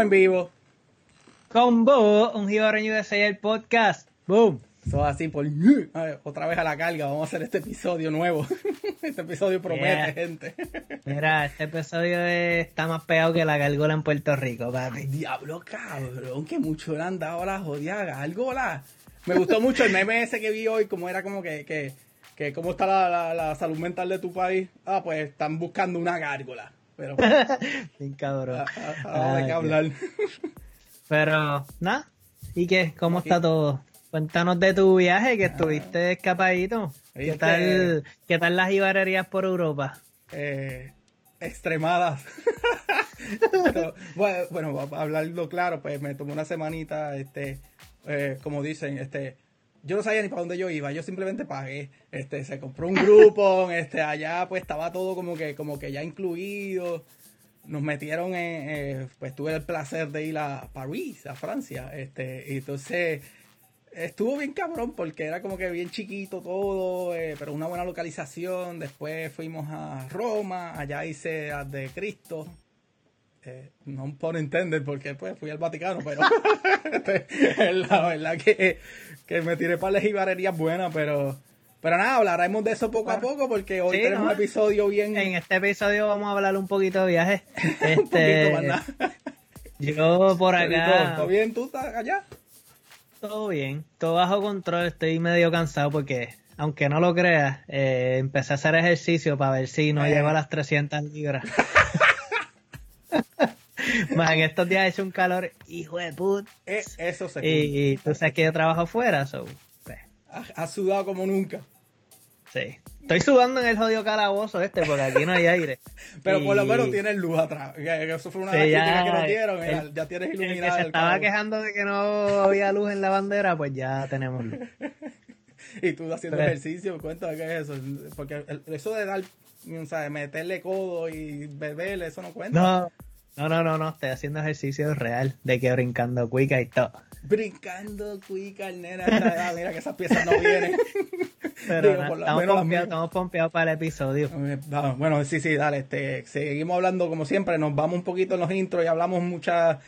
Estamos en vivo. Con vos, un Gibareño de el podcast. Boom. Eso así por otra vez a la carga. Vamos a hacer este episodio nuevo. este episodio promete, gente. Mira, este episodio está más pegado que la gárgola en Puerto Rico, papi. Diablo, cabrón, que mucho le han dado la jodida gárgola. Me gustó mucho el meme ese que vi hoy, como era como que, que, que cómo está la, la, salud mental de tu país. Ah, pues están buscando una gárgola. Pero, Bien cabrón. Ahora qué hablar. Pero, nada. ¿Y qué? ¿Cómo está todo? Cuéntanos de tu viaje, que estuviste escapadito. ¿Qué tal, ¿Qué tal las ibarerías por Europa? Eh, extremadas. bueno, bueno, para hablarlo claro, pues me tomó una semanita, este, eh, como dicen, este, yo no sabía ni para dónde yo iba, yo simplemente pagué, este, se compró un grupo, este, allá pues estaba todo como que, como que ya incluido, nos metieron en, eh, pues tuve el placer de ir a París, a Francia, este, y entonces estuvo bien cabrón porque era como que bien chiquito todo, eh, pero una buena localización. Después fuimos a Roma, allá hice a de Cristo. Eh, no por entender porque pues fui al Vaticano, pero este, la verdad que, que me tiré para las ibarerías buenas, pero pero nada, hablaremos de eso poco a poco porque hoy tenemos un episodio bien. En este episodio vamos a hablar un poquito de viajes. Este, yo por acá. ¿Todo bien? ¿Tú estás allá? Todo bien, todo bajo control. Estoy medio cansado porque, aunque no lo creas, eh, empecé a hacer ejercicio para ver si no eh. llego a las 300 libras. En estos días ha hecho un calor, hijo de puta. Eh, eso se Y, tú sabes que yo trabajo afuera, so, pues. Has sudado como nunca. Sí. Estoy sudando en el jodido calabozo este porque aquí no hay aire. Pero por lo menos tienes luz atrás. Eso fue una de las críticas que nos dieron. ya tienes iluminado. El se estaba quejando de que no había luz en la bandera, pues ya tenemos luz. y tú haciendo ejercicio, cuéntame qué es eso. Porque eso de dar, o sea, meterle codo y beberle, eso no cuenta. No, no, no, no, no, estoy haciendo ejercicio real de que brincando cuica y todo. Brincando cuica, nena, ah, mira que esas piezas no vienen. Pero estamos, pompeados, para el episodio. Bueno, sí, sí, dale, este, seguimos hablando como siempre, nos vamos un poquito en los intros y hablamos muchas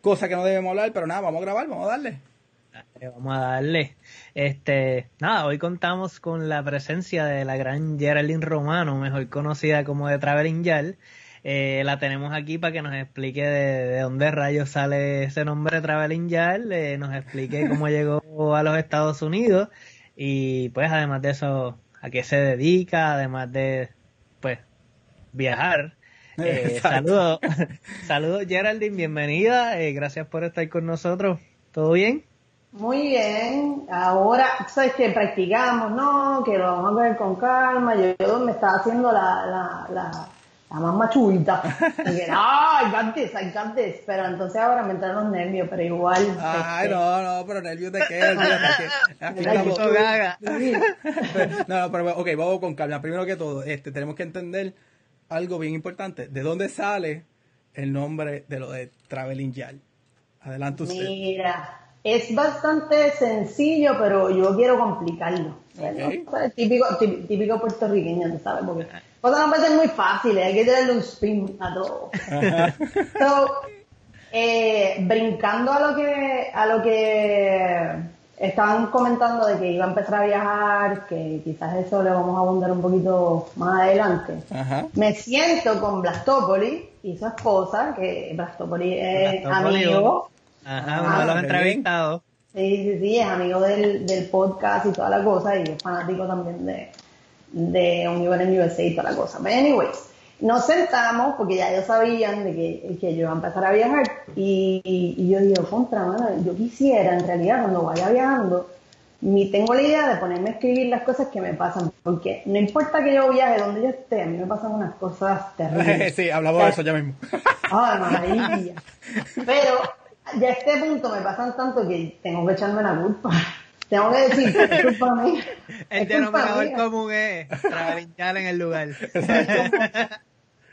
cosas que no debemos hablar, pero nada, vamos a grabar, vamos a darle. vamos a darle. Este, nada, hoy contamos con la presencia de la gran Geraldine Romano, mejor conocida como de Traveling Yal eh, la tenemos aquí para que nos explique de, dónde rayos sale ese nombre Traveling Yard, eh, nos explique cómo llegó a los Estados Unidos y pues además de eso, a qué se dedica, además de pues viajar. Eh, saludos, saludos Geraldine, bienvenida, eh, gracias por estar con nosotros. ¿Todo bien? Muy bien, ahora, sabes que practicamos, ¿no? Que lo vamos a ver con calma. Yo, me estaba haciendo la, la la más machuita. Y no, got this, I got this. Pero entonces ahora me entran los nervios, pero igual. Ay, este, no, no, pero nervios de qué. Aquí, estamos. no, pero ok, vamos con calma. Primero que todo, este, tenemos que entender algo bien importante. ¿De dónde sale el nombre de lo de Traveling Yal? Adelante usted. Mira, es bastante sencillo, pero yo quiero complicarlo. Típico, típico puertorriqueño, ¿sabes? Porque cosas no ser muy fáciles, hay que darle un spin a todo. so, eh, brincando a lo que a lo que estaban comentando de que iba a empezar a viajar, que quizás eso le vamos a abundar un poquito más adelante. Me siento con Blastopoli y su esposa, que Blastopoli es amigo. Ajá, uno de los entrevistados. Sí, sí, sí, es amigo del, del podcast y toda la cosa y es fanático también de, de en USA y toda la cosa. Pero anyways, nos sentamos porque ya ellos sabían de que, que yo iba a empezar a viajar y, y, yo digo, contra, mano, yo quisiera en realidad cuando vaya viajando, ni tengo la idea de ponerme a escribir las cosas que me pasan, porque no importa que yo viaje donde yo esté, a mí me pasan unas cosas terribles. sí, hablamos de eso ya mismo. Ay, maravilla. Pero ya a este punto me pasan tanto que tengo que echarme la culpa. Tengo que decir, es culpa mía. El denominador común es trabajar en el lugar.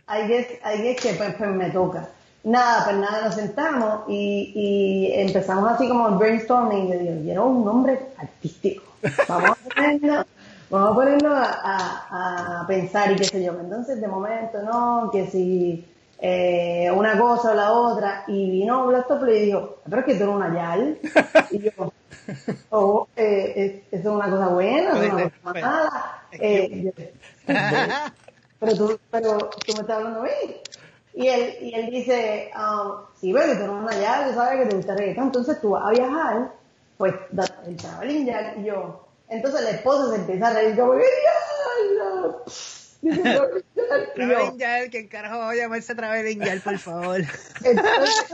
hay que, hay que pues, pues, me toca. Nada, pues nada, nos sentamos y, y empezamos así como el brainstorming. Yo digo, quiero un nombre artístico. Vamos a ponerlo, vamos a, ponerlo a, a, a, pensar y qué sé yo. Entonces, de momento, no, que si eh, una cosa o la otra, y vino Blastoplay y dijo, pero es que tú eres una Yal. Y yo, oh, eh, es- eso es una cosa buena, es una cosa mala. Eh, pero tú, pero tú me estás hablando a mí. Y él, y él dice, um, sí, pero que tú eres una Yal, tú sabes que te gusta reggaetón, entonces tú vas a viajar, pues el traveling Yal, y yo, entonces la esposa se empieza a reír como, que diablo. Dice, "Traveling Yal", Traveling Yal, que carajo va a llamarse Traveling Yal, por favor. entonces,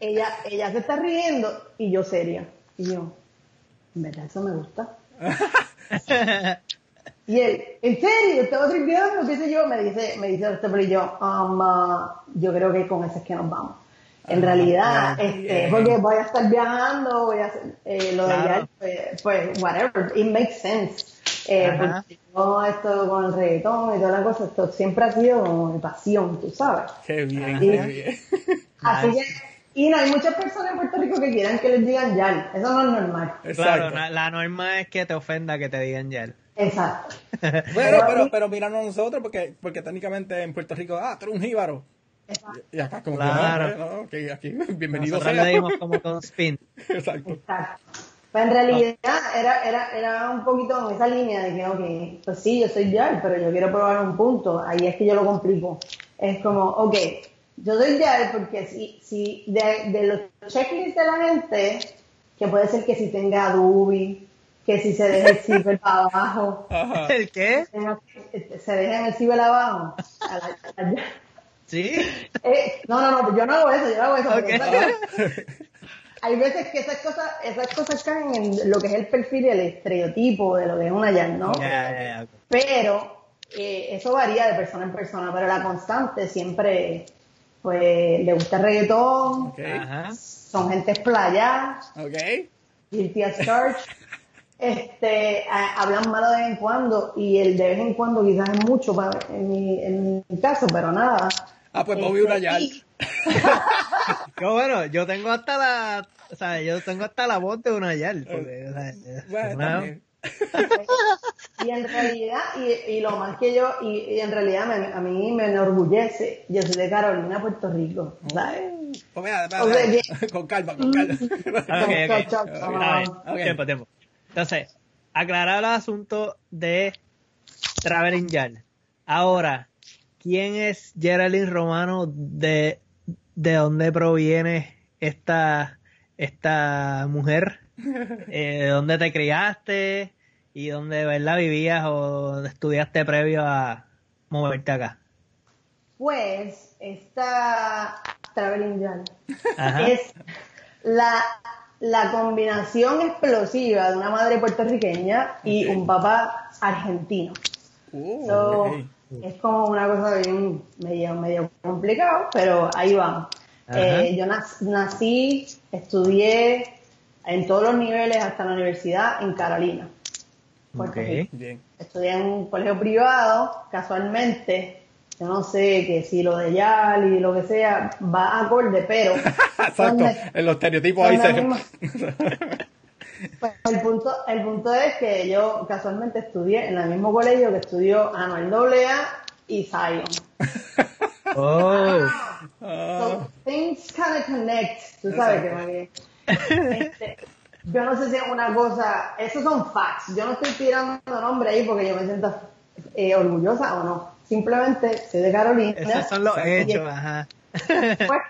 ella, ella se está riendo y yo seria. Y yo, en verdad eso me gusta. Y él, ¿en serio? ¿Estaba tripeando? ¿Qué sé yo? Me dice, me dice este pero yo, um, ah, yo creo que con eso es que nos vamos. En realidad, este, bien. porque voy a estar viajando, voy a hacer, eh, lo Claro. de allá, pues, pues, whatever, it makes sense. Eh, porque todo esto con el reggaetón y toda la cosa, esto siempre ha sido como mi pasión, tú sabes. Qué bien, qué bien. Así que, y no, hay muchas personas en Puerto Rico que quieren que les digan Yal. Eso no es normal. Claro, Exacto. la norma es que te ofenda que te digan Yal. Exacto. Bueno, Pero pero, pero míranos nosotros, porque, porque técnicamente en Puerto Rico, ah, tú eres un jíbaro. Exacto. Y acá como Claro. que no, no, que aquí, bienvenido Nosotros sea. le dimos como con spin. Exacto. Exacto. Pues en realidad era, era, era un poquito en esa línea de que, ok, pues sí, yo soy Yal, pero yo quiero probar un punto. Ahí es que yo lo complico. Es como, ok, yo soy Yal porque si, si de, de los checklists de la gente, que puede ser que si tenga Adobe, que si se deje el zipper para abajo, Ajá. ¿El qué? se dejen el ciber abajo. A la- a la- Sí. Eh, no, no, no, yo no hago eso, yo no hago eso. Ok. Hay veces que esas cosas, esas cosas caen en lo que es el perfil y el estereotipo de lo que es una Yan, ¿no? Pero eh, eso varía de persona en persona, pero la constante siempre, pues, le gusta el reggaetón, son gente playa, Ok. guilty as charged, este, a- hablan malo de vez en cuando y el de vez en cuando quizás es mucho para, en, mi, en mi caso, pero nada. Ah, pues una Este, Yal. y- Yo, bueno, yo tengo hasta la, o sea, yo tengo hasta la voz de una Yal. Porque, o sea, Bueno, una- también. Y en realidad, y, y lo más que yo, y, y en realidad me- a mí me enorgullece, yo soy de Carolina, Puerto Rico, ¿sabes? Pues mira, sea, espera. con calma, con calma. Ah, ok, ok. Chao, chao, chao. Está bien. Ok. Tiempo, tiempo. Entonces, aclarar el asunto de Traveling Yal. Ahora, ¿quién es Geraldine Romano? ¿De, de dónde proviene esta, esta mujer? Eh, ¿De dónde te criaste? ¿Y dónde verdad vivías o estudiaste previo a moverte acá? Pues, esta Traveling Jan es la, la combinación explosiva de una madre puertorriqueña y un papá argentino. Uh, So. Es como una cosa bien medio, medio complicado, pero ahí vamos. Eh, yo nac- nací, estudié en todos los niveles hasta la universidad en Carolina. Puerto Ok. Rico. Bien. Estudié en un colegio privado, casualmente. Yo no sé que si lo de Yal y lo que sea va acorde, pero. Exacto. donde- En los estereotipos ahí se. Pues el punto, el punto es que yo casualmente estudié en el mismo colegio que estudió Anuel AA y Zion. Oh. So, things kind of connect, tú sabes que. Este, yo no sé si es una cosa, esos son facts, yo no estoy tirando nombre ahí porque yo me siento eh, orgullosa o no, simplemente soy de Carolina. Esos son los hechos, ajá. Pues.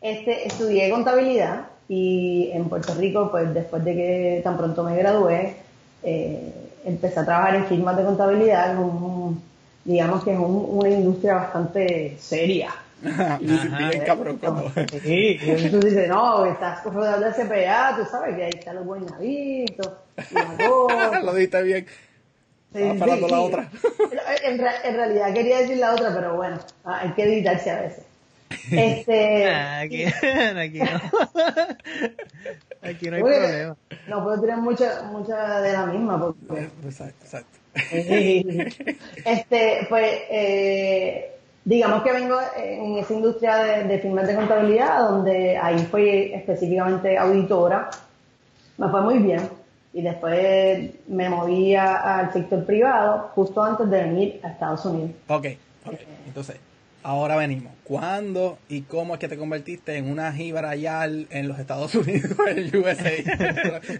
Este, estudié contabilidad y en Puerto Rico, pues después de que tan pronto me gradué, eh, empecé a trabajar en firmas de contabilidad, un- digamos que es un- una industria bastante seria. Bien cabrón. Como... Sí, y entonces tú dices, no, estás rodeado de CPA, tú sabes que ahí están los guaynabitos, y la cosa. Lo diste bien. Sí, sí, la otra. En, en realidad quería decir la otra, pero bueno, hay que editarse a veces. Este, Ah, Aquí, aquí no. Aquí no hay Oye, problema. no puedo tirar mucha, mucha de la misma porque Exacto, exacto. este pues eh, digamos que vengo en esa industria de, de firmas de contabilidad donde ahí fui específicamente auditora me fue muy bien y después me moví a- al sector privado justo antes de venir a Estados Unidos Ok, ok. Entonces, Ahora venimos. ¿Cuándo y cómo es que te convertiste en una jíbara yal en los Estados Unidos, en USA?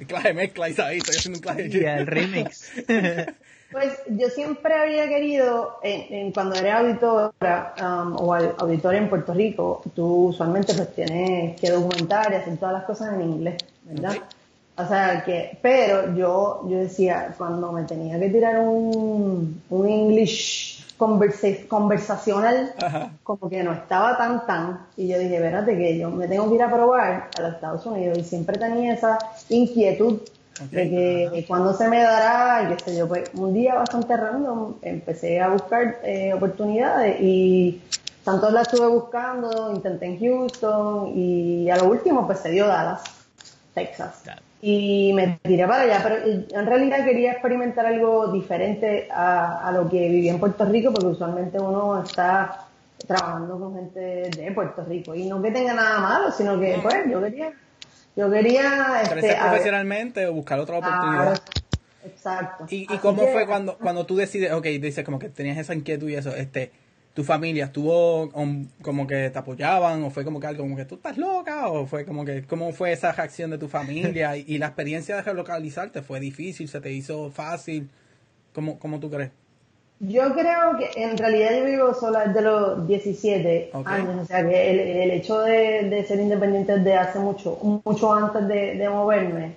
clase mezcla, Isaí, estoy haciendo un clase. Y el remix. Pues yo siempre había querido, en, cuando eres auditora um, o auditor en Puerto Rico, tú usualmente pues tienes que documentar y hacer todas las cosas en inglés, ¿verdad? O sea que, pero yo, yo decía, cuando me tenía que tirar un, un English conversacional, como que no estaba tan tan, y yo dije, espérate que yo me tengo que ir a probar a los Estados Unidos, y siempre tenía esa inquietud de que cuando se me dará, y qué sé yo, pues un día bastante random empecé a buscar eh, oportunidades y tanto las estuve buscando, intenté en Houston y a lo último pues se dio Dallas, Texas. Y me tiré para allá, pero en realidad quería experimentar algo diferente a, a lo que vivía en Puerto Rico, porque usualmente uno está trabajando con gente de Puerto Rico. Y no que tenga nada malo, sino que pues yo quería yo quería... Este, profesionalmente o buscar otra oportunidad. exacto. ¿Y, y cómo fue cuando, cuando tú decides, ok, dices como que tenías esa inquietud y eso, este, tu familia estuvo como que te apoyaban o fue como que algo como que tú estás loca o fue como que, ¿cómo fue esa reacción de tu familia y, y la experiencia de relocalizarte? ¿Fue difícil? ¿Se te hizo fácil? ¿Cómo, cómo tú crees? Yo creo que en realidad yo vivo sola desde los 17 años, o sea que el, hecho de, ser independiente desde hace mucho, mucho antes de, moverme,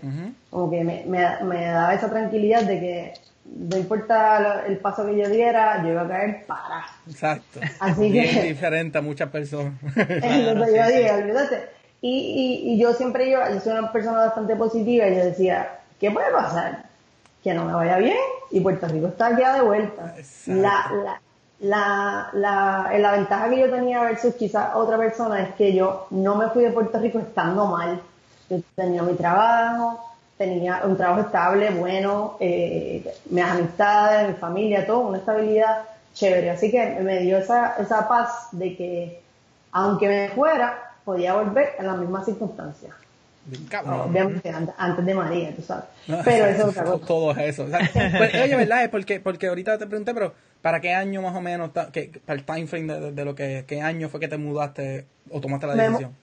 como que me, me, daba esa tranquilidad de que no importa el paso que yo diera, yo iba a caer para. Exacto. Así que, diferente a muchas personas. Entonces yo dije, olvídate. Y, y, y yo siempre yo, yo soy una persona bastante positiva y yo decía, ¿qué puede pasar? Que no me vaya bien y Puerto Rico está ya de vuelta. La, la, la, la, la, ventaja que yo tenía versus quizás otra persona es que yo no me fui de Puerto Rico estando mal. Yo tenía mi trabajo, tenía un trabajo estable, bueno, eh, mis amistades, mi familia, todo, una estabilidad chévere. Así que me dio esa, esa paz de que aunque me fuera, podía volver en las mismas circunstancias. Obviamente, antes de María, tú sabes. pero eso es otra cosa. Todo eso. Pues, oye, ¿verdad? Es porque, porque ahorita te pregunté, pero ¿para qué año más o menos, que, para el time frame de, lo que, qué año fue que te mudaste o tomaste la decisión?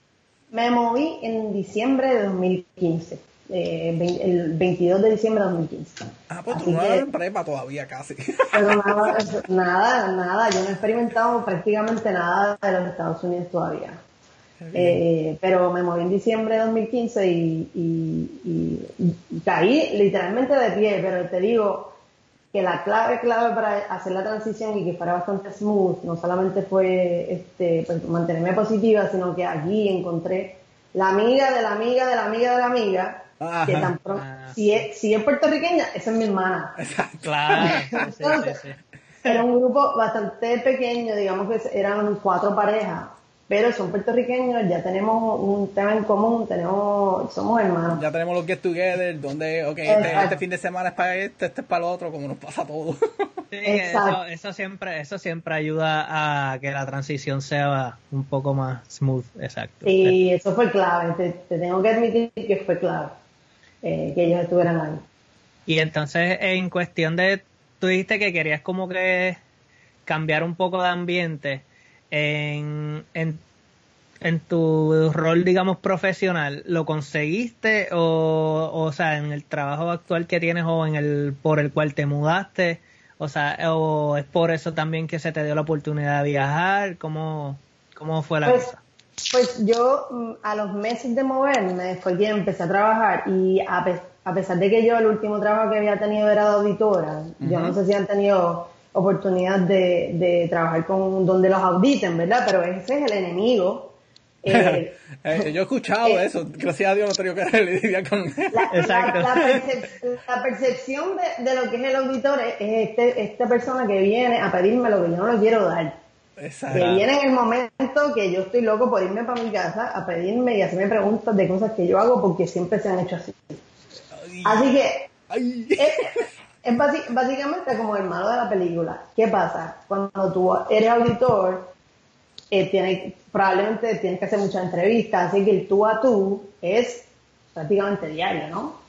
Me, moví en diciembre de 2015. Eh, el 22 de diciembre de 2015. Ah, pues tú no en prepa todavía casi. Pero nada, nada, nada, yo no he experimentado prácticamente nada de los Estados Unidos todavía. Eh, pero me moví en diciembre de 2015 y, y, caí literalmente de pie, pero te digo que la clave clave para hacer la transición y que fuera bastante smooth, no solamente fue este, pues, mantenerme positiva, sino que aquí encontré la amiga de la amiga de la amiga de la amiga, que tan pronto, ah, si, es, si es puertorriqueña, esa es mi hermana. Claro. era un grupo bastante pequeño, digamos que eran cuatro parejas, pero son puertorriqueños, ya tenemos un tema en común, tenemos, somos hermanos. Ya tenemos los get together, donde, ok, este, este, fin de semana es para este, este es para el otro, como nos pasa a todos. Sí, eso, eso, siempre, eso siempre ayuda a que la transición sea un poco más smooth, exacto. Sí, eso fue clave, te, tengo que admitir que fue clave, eh, que ellos estuvieran ahí. Y entonces, en cuestión de, tú dijiste que querías como que cambiar un poco de ambiente, en, en, en tu rol, digamos, profesional, ¿lo conseguiste o, o sea, en el trabajo actual que tienes o en el por el cual te mudaste? O sea, o es por eso también que se te dio la oportunidad de viajar, ¿cómo, cómo fue la pues, cosa? Pues yo mm, a los meses de moverme fue que empecé a trabajar y a, a, pesar de que yo el último trabajo que había tenido era de auditora, yo no sé si han tenido oportunidad de, de trabajar con donde los auditen, ¿verdad? Pero ese es el enemigo. Eh, eh, yo he escuchado eh, eso, gracias a Dios no tengo que lidiar con la, Exacto. La, percepción de, de, lo que es el auditor es, este, esta persona que viene a pedirme lo que yo no le quiero dar. Exacto. Que viene en el momento que yo estoy loco por irme para mi casa a pedirme y hacerme preguntas de cosas que yo hago porque siempre se han hecho así. así que es básicamente como el malo de la película. ¿Qué pasa? Cuando tú eres auditor, eh, probablemente tienes que hacer muchas entrevistas, así que el tú a tú es prácticamente diario, ¿no?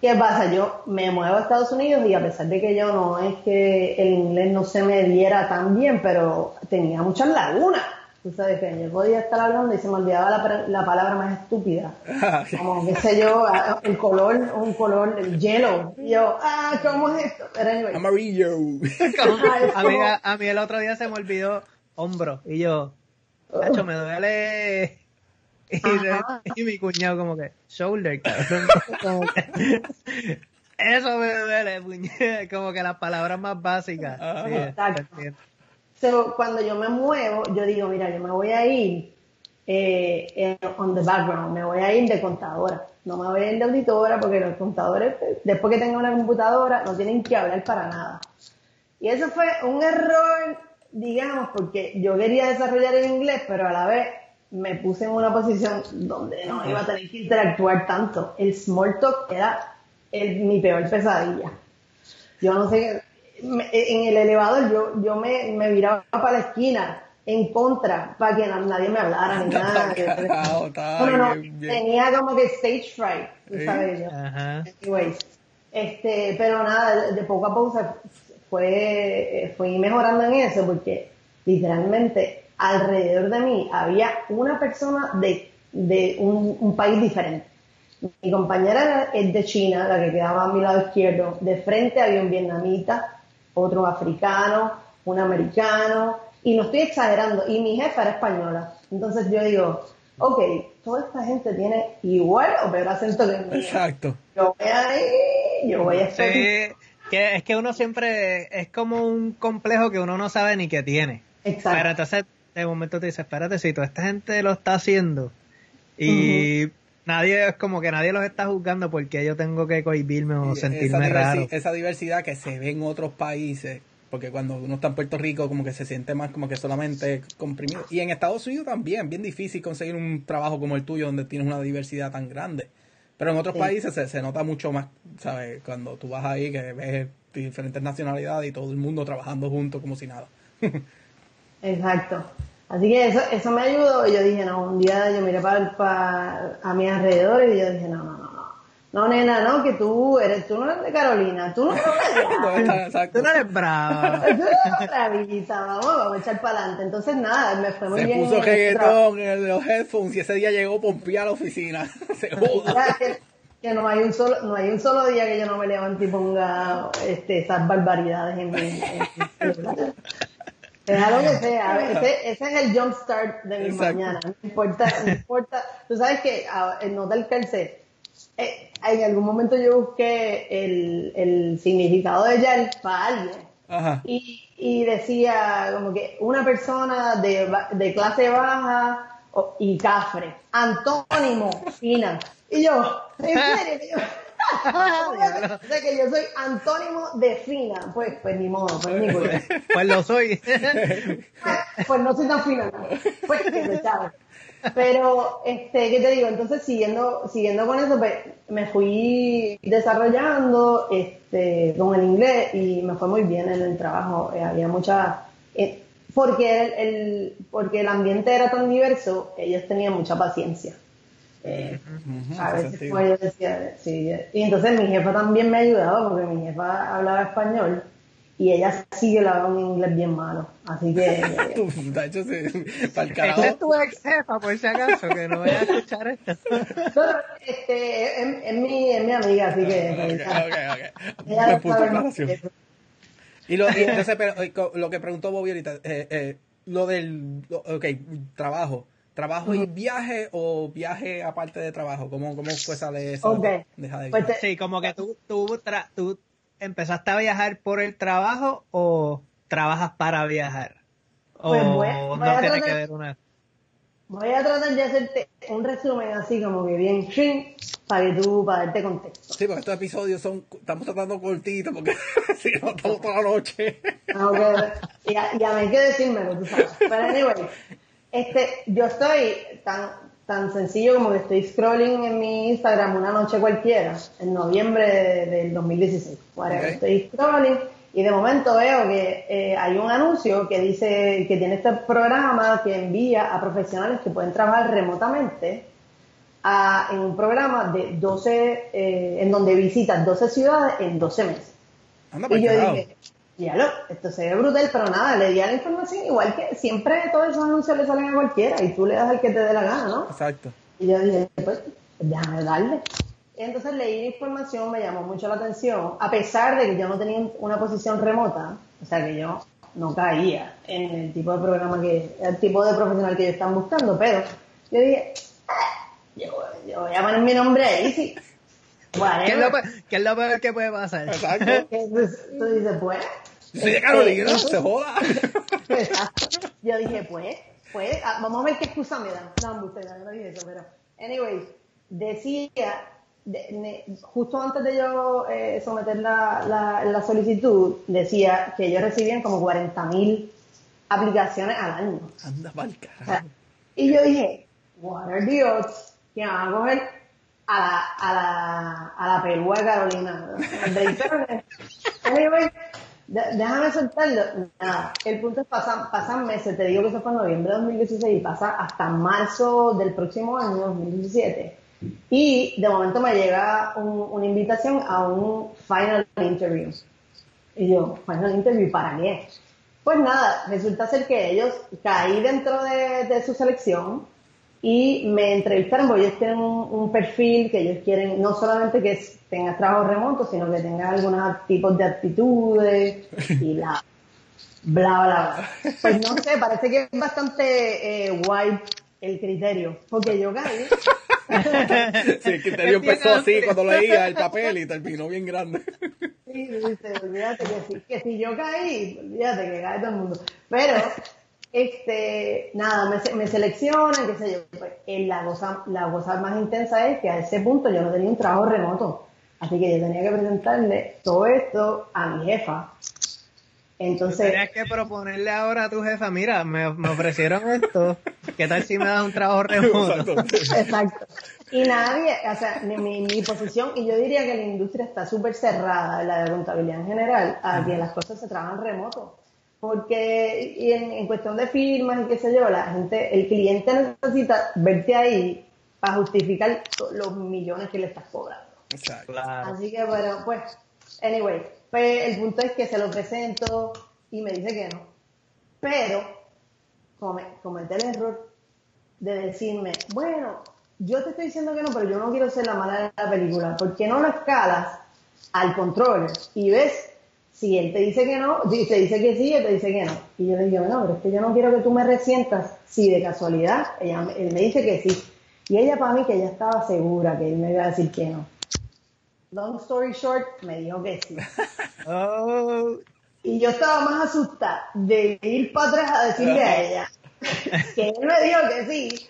¿Qué pasa? Yo me muevo a Estados Unidos y a pesar de que yo no es que el inglés no se me diera tan bien, pero tenía muchas lagunas. Tú sabes que yo podía estar hablando y se me olvidaba la, la palabra más estúpida. Como, qué sé yo, el color, un color, el hielo. Y yo, ah, ¿cómo es esto? Pero anyway. Amarillo. a, mí, a, mí el otro día se me olvidó hombro. Y yo, Nacho, me duele. Y, mi cuñado como que, shoulder, cabrón. eso me duele, como que las palabras más básicas. cuando yo me muevo, yo digo, mira, yo me voy a ir eh, on the background, me voy a ir de contadora. No me voy a ir de auditora porque los contadores, después que tengan una computadora, no tienen que hablar para nada. Y eso fue un error digamos, porque yo quería desarrollar el inglés, pero a la vez me puse en una posición donde no iba a tener que interactuar tanto. El small talk era mi peor pesadilla. Yo no sé, en el elevador yo, yo me, me viraba para la esquina en contra para que nadie me hablara ni nada. no, no, tenía como que stage fright, ¿sabes? Yo. este, pero nada, de poco a poco fue, fui mejorando en eso porque literalmente alrededor de mí había una persona de, de un, país diferente. Mi compañera es de China, la que quedaba a mi lado izquierdo. De frente había un vietnamita, otro africano, un americano, y no estoy exagerando, y mi jefa era española. Entonces yo digo, ok, toda esta gente tiene igual o peor acento que el Exacto. Yo voy a, yo voy a estar que es que uno siempre es como un complejo que uno no sabe ni que tiene. Exacto. Pero entonces de momento te dices, espérate, si toda esta gente lo está haciendo y nadie es como que nadie los está juzgando porque yo tengo que cohibirme o sentirme raro. Esa diversidad que se ve en otros países, porque cuando uno está en Puerto Rico como que se siente más como que solamente comprimido. Y en Estados Unidos también, bien difícil conseguir un trabajo como el tuyo donde tienes una diversidad tan grande. Pero en otros países se, se, nota mucho más, ¿sabes? Cuando tú vas ahí que ves diferentes nacionalidades y todo el mundo trabajando juntos como si nada. Exacto. Así que eso, eso me ayudó y yo dije, no, un día yo miré para, para a mi alrededor y yo dije, no, no, no, no, nena, no, que tú eres, tú no eres de Carolina, tú no eres no, Tú no eres brava. tú no eres bravita, vamos, vamos a echar para adelante. Entonces nada, me fue muy Se bien. Se puso reggaetón en los headphones y ese día llegó Pompía a la oficina. Se que, que no hay un solo, no hay un solo día que yo no me levante y ponga este, esas barbaridades en mi, celular. Sea lo que sea, ese, ese, es el jump start de mi mañana. No importa, no importa. Tú sabes que en Nota el Calcet eh, en algún momento yo busqué el, el significado de Yal para alguien. Y, y decía como que una persona de, de clase baja y cafre, antónimo, fina. Y yo, en serio, que yo soy antónimo de fina, pues, pues ni modo, pues ni pues, pues lo soy. pues no soy tan fina, pues que chavo. Pero, este, ¿qué te digo? Entonces, siguiendo, siguiendo con eso, pues, me fui desarrollando, este, con el inglés y me fue muy bien en el trabajo. Eh, había mucha, eh, porque el, porque el ambiente era tan diverso, ellos tenían mucha paciencia. Eh, a veces pues, yo decía, sí, y entonces mi jefa también me ayudaba porque mi jefa hablaba español y ella sí que la un inglés bien malo. Así que. de hecho, sí, para el carajo. es tu ex jefa, por si acaso, que no vaya a escuchar esto. este, es, es, mi, es mi amiga, así que. Ok, ok, ok. Ella sabe y lo, y entonces, pero, lo que preguntó Bobby ahorita, eh, eh, lo del. Ok, trabajo. ¿Trabajo y viaje o viaje aparte de trabajo? ¿Cómo, cómo fue sale eso? Okay. Deja de pues sí, como que tú, tú, tú empezaste a viajar por el trabajo o trabajas para viajar? ¿O pues voy, no tiene que ver una... Voy a tratar de hacerte un resumen así como que bien ching para que tú, para darte contexto. Sí, porque estos episodios son, estamos tratando cortitos porque si no estamos toda la noche. Ah, ya, ya me hay que decírmelo, tú sabes. Pero anyway, este, yo estoy tan, tan sencillo como que estoy scrolling en mi Instagram una noche cualquiera, en noviembre del 2016. Estoy scrolling y de momento veo que eh, hay un anuncio que dice que tiene este programa que envía a profesionales que pueden trabajar remotamente a, en un programa de 12, eh, en donde visitas 12 ciudades en 12 meses. Anda Y pa'l yo carajo. dije, ya lo, esto se ve brutal, pero nada, le di a la información igual que siempre todos esos anuncios le salen a cualquiera y tú le das al que te dé la gana, ¿no? Exacto. Y yo dije, pues, déjame darle. Y entonces leí la información, me llamó mucho la atención, a pesar de que yo no tenía una posición remota, o sea que yo no caía en el tipo de programa que, el tipo de profesional que ellos están buscando, pero yo dije, "Ah, yo, yo voy a poner mi nombre ahí, sí. ¿Qué es, lo, qué es lo peor que puede pasar? Exacto. Entonces, tú dices, pues. Yo soy de Carolina, se joda. Yo dije, pues, pues, ah, vamos a ver qué excusa me dan. No, embuste, no, no dije eso, pero, anyway, decía, de- justo antes de yo eh, someter la, la, la solicitud, decía que ellos recibían como 40 mil aplicaciones al año. Anda pa'l O sea, carajo. y yo dije, what are the odds que van a coger a la, a la, a la pelúa de Carolina? Internet. Anyway, déjame soltarlo. Nada, el punto es pasan, pasan meses, te digo que eso fue en noviembre de 2016 y pasa hasta marzo del próximo año, 2017. Y de momento me llega un- una invitación a un final interview. Y yo, final interview, ¿para qué? Pues nada, resulta ser que ellos caí dentro de, de su selección y me entrevistaron porque ellos tienen un, un perfil que ellos quieren no solamente que tengas trabajo remoto, sino que tengas algunos tipos de actitudes y la bla, bla, bla. Pues no sé, parece que es bastante eh, guay el criterio, porque yo caí. Sí, el criterio empezó así cuando leía el papel y terminó bien grande. Sí, dice, olvídate que si, que si yo caí, olvídate que cae todo el mundo. Pero, este, nada, me, se- me seleccionan, qué sé yo. Pues, eh, la, cosa, la cosa más intensa es que a ese punto yo no tenía un trabajo remoto. Así que yo tenía que presentarle todo esto a mi jefa. Entonces, Tenías que proponerle ahora a tu jefa, mira, me, me ofrecieron esto, ¿qué tal si me das un trabajo remoto? Exacto. Exacto. Y nadie, o sea, mi, mi, mi posición, y yo diría que la industria está súper cerrada, la de contabilidad en general, a que las cosas se trabajan remoto. Porque y en, en cuestión de firmas y qué sé yo, la gente, el cliente necesita verte ahí para justificar to- los millones que le estás cobrando. Exacto. Claro. Así que bueno, pues, anyway, pues el punto es que se lo presento y me dice que no. Pero come- cometí el error de decirme, bueno, yo te estoy diciendo que no, pero yo no quiero ser la mala de la película. ¿Por qué no lo escalas al control y ves si él te dice que no, si te dice que sí, él te dice que no? Y yo le digo, no, pero es que yo no quiero que tú me resientas si de casualidad ella, él me dice que sí. Y ella para mí que ella estaba segura que él me iba a decir que no. Long story short, me dijo que sí. Oh, Y yo estaba más asustada de ir para atrás a decirle a ella que él me dijo que sí,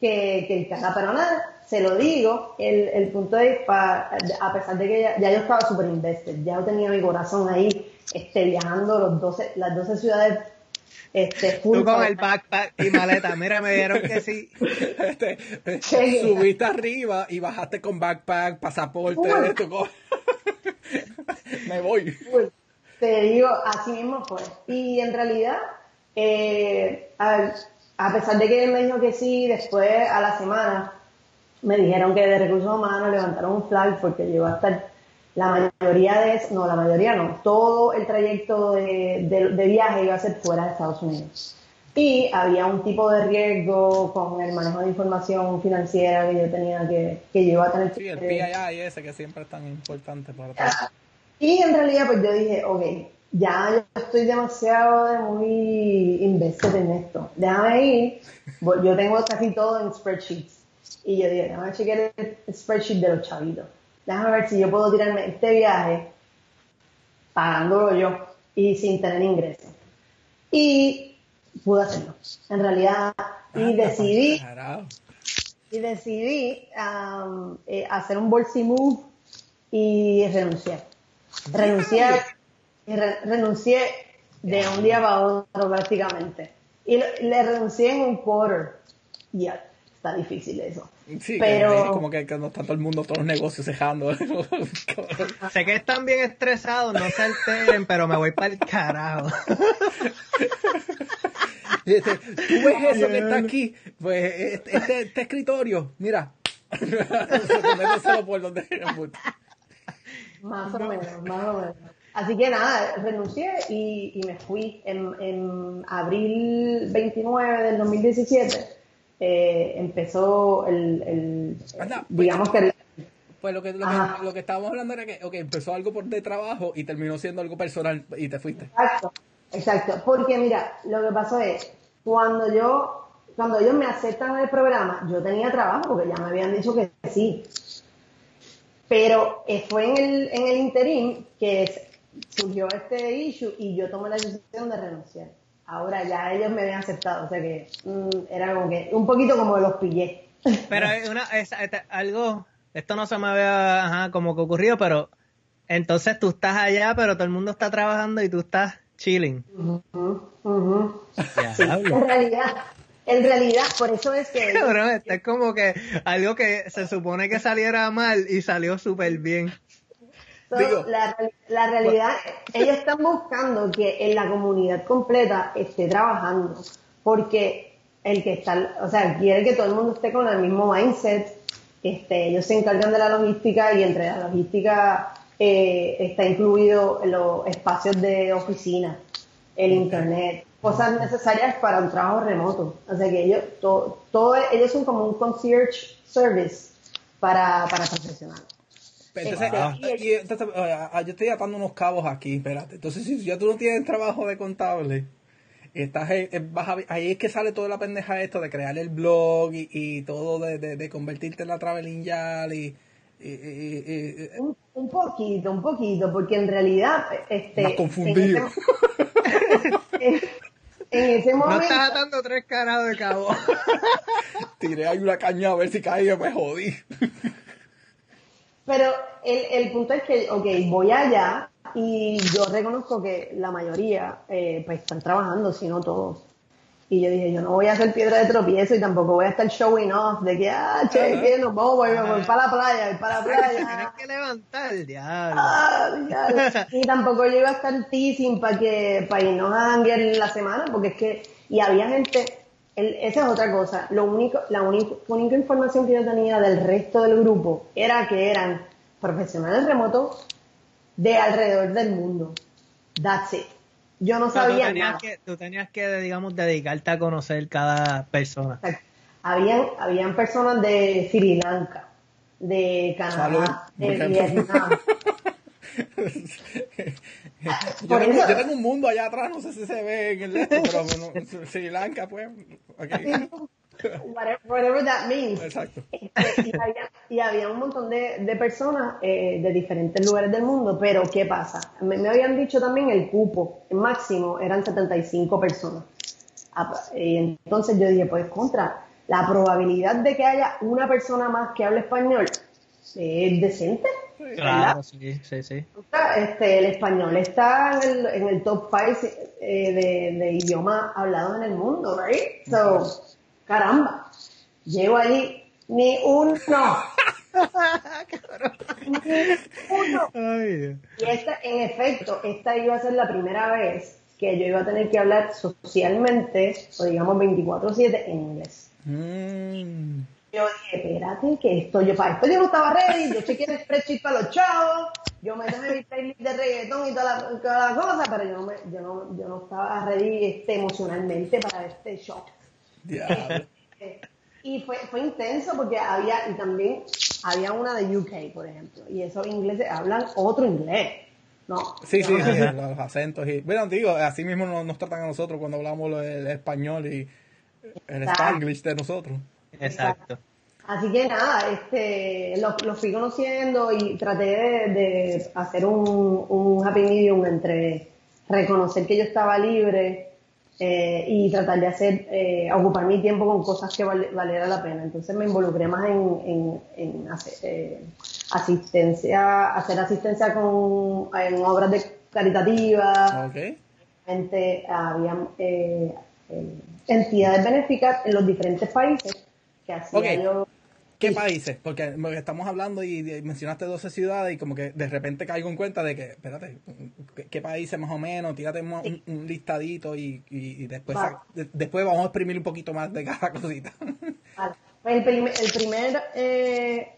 que, que el cara, pero nada, se lo digo. El, el punto es, pa- a pesar de que ya, ya yo estaba súper invested, ya yo tenía mi corazón ahí, este, viajando los 12, las 12 ciudades, este, tú con el backpack y maleta, mira, me dieron que sí. Este, Sí. subiste arriba y bajaste con backpack, pasaporte, esto, co- Me voy. Uy, Te digo, así mismo fue. Y en realidad, eh, a, a pesar de que él me dijo que sí, después a la semana me dijeron que de recursos humanos levantaron un flag porque yo iba a estar la mayoría de eso, no, la mayoría no, todo el trayecto de, de- de viaje iba a ser fuera de Estados Unidos. Y había un tipo de riesgo con el manejo de información financiera que yo tenía que, que yo iba a tener Sí, el PII ese que siempre es tan importante para todo. y en realidad, pues yo dije, ok, ya yo estoy demasiado de muy invested en esto. Déjame ir. Yo tengo casi todo en spreadsheets. Y yo dije, déjame chequear el spreadsheet de los chavitos. Déjame ver si yo puedo tirarme este viaje pagándolo yo y sin tener ingresos. Y pude hacerlo. En realidad, y Anda, decidí y decidí eh, hacer un ballsy move y renunciar. Renuncié, y re- renuncié de un día para otro prácticamente. Y le, le renuncié en un quarter. Ya, está difícil eso. Sí, Pero- que es como que, que no está todo el mundo, todos los negocios cejando. Sé que están bien estresados, no se alteren, pero me voy para el carajo. Este, Tú ves eso que está aquí, pues este, este, este escritorio, mira, por donde Más o menos, más o menos. Así que nada, renuncié y, y me fui en, en, abril 29 del 2017. Eh, empezó el, el Anda, pues, digamos que el, Pues lo que, lo, que, lo que estábamos hablando era que, ok, empezó algo por de trabajo y terminó siendo algo personal y te fuiste. Exacto, exacto. Porque mira, lo que pasó es, cuando yo, cuando ellos me aceptan en el programa, yo tenía trabajo porque ya me habían dicho que sí. Pero eh, fue en el, en el interim que surgió este issue y yo tomé la decisión de renunciar. Ahora ya ellos me habían aceptado, o sea que mm, era como que un poquito como los pillé. Pero es una, es, algo, esto no se me había ajá, como que ocurrido, pero entonces tú estás allá, pero todo el mundo está trabajando y tú estás chilling. Ujú, ujú. Sí, en realidad, en realidad, por eso es que esto es como que algo que se supone que saliera mal y salió súper bien. Digo- la, la realidad, ellos están buscando que en la comunidad completa esté trabajando, porque el que está, o sea, quiere que todo el mundo esté con el mismo mindset, este, ellos se encargan de la logística y entre la logística eh, está incluido los espacios de oficina, el internet, cosas necesarias para un trabajo remoto. O sea que ellos, todo, todo, ellos son como un concierge service para, para profesionales. Entonces, Wow. y- entonces, ah, yo estoy atando unos cabos aquí, espérate. Entonces, si ya tú no tienes trabajo de contable, estás vas a- ahí es que sale toda la pendeja esto de crear el blog y, y todo de, de, de convertirte en la traveling yal y, y- y- y- y- Un, un poquito, un poquito, porque en realidad, este, Más confundido. En ese, en, en ese No momento, estás atando tres caras de cabo. tiré ahí una caña a ver si caía, me jodí. Pero el, el punto es que, ok, voy allá y yo reconozco que la mayoría, eh, pues están trabajando, si no todos. Y yo dije, yo no voy a hacer piedra de tropiezo y tampoco voy a estar showing off de que, ah, che, que nos vamos, voy, voy para la playa, voy para la Tienes playa. que levantar, diablo. Ah. Y tampoco yo iba a estar teasing para que para irnos a janguear la semana, porque es que, y había gente, el- esa es otra cosa, lo único, la única información que yo tenía del resto del grupo era que eran profesionales remotos de alrededor del mundo. That's it. Yo no O sea, tú sabía tenías nada. que, tú tenías que, digamos, dedicarte a conocer cada persona. Habían, habían personas de Sri Lanka, de Salud, Canadá, de. Vietnam. yo, tengo, eso- yo tengo un mundo allá atrás, no sé si se ve en el esto, pero bueno, Sri Lanka, pues. ok. Whatever, whatever that means. Exacto. Este, y, había, y había un montón de, de personas eh, de diferentes lugares del mundo, pero ¿qué pasa? Me, me habían dicho también el cupo, el máximo eran 75 personas. Ah, Y entonces yo dije, pues contra, la probabilidad de que haya una persona más que hable español es decente. Claro, sí, sí, sí. Este, el español está en el, en el top 5 de, de idiomas hablados en el mundo, right? So, caramba, llego allí, ni uno, ni uno. Ay. Y esta, en efecto, esta iba a ser la primera vez que yo iba a tener que hablar socialmente, o digamos 24-7, en inglés. Mm. Yo dije, espérate, que esto, yo para esto yo no estaba ready, yo chequeé el spreadsheet para los chavos, yo me tomé mi playlist de reggaetón y toda la, toda la cosa, pero yo no, me, yo no, yo no estaba ready este, emocionalmente para este. Diablo. Eh, Y fue, fue intenso porque había, y también había una de UK, por ejemplo, y esos ingleses hablan otro inglés, ¿no? Sí, sí, sí, los acentos. Y, bueno, digo, así mismo nos, nos tratan a nosotros cuando hablamos el español y el Exacto. spanglish de nosotros. Exacto. Así que nada, este, lo, lo fui conociendo y traté de, de hacer un, un happy medium entre reconocer que yo estaba libre eh, y tratar de hacer, eh, ocupar mi tiempo con cosas que valiera la pena. Entonces me involucré más en, en, en hacer, eh, asistencia, hacer asistencia con, en obras de caritativas, Ok. gente, había eh, entidades benéficas en los diferentes países que hacía Ok. yo ¿Qué países? Porque estamos hablando y, mencionaste 12 ciudades y como que de repente caigo en cuenta de que, espérate, ¿qué, países más o menos? Tírate un, listadito y, y- y después, Vale. de- después vamos a exprimir un poquito más de cada cosita. Vale. Pues el, primer, el primer eh,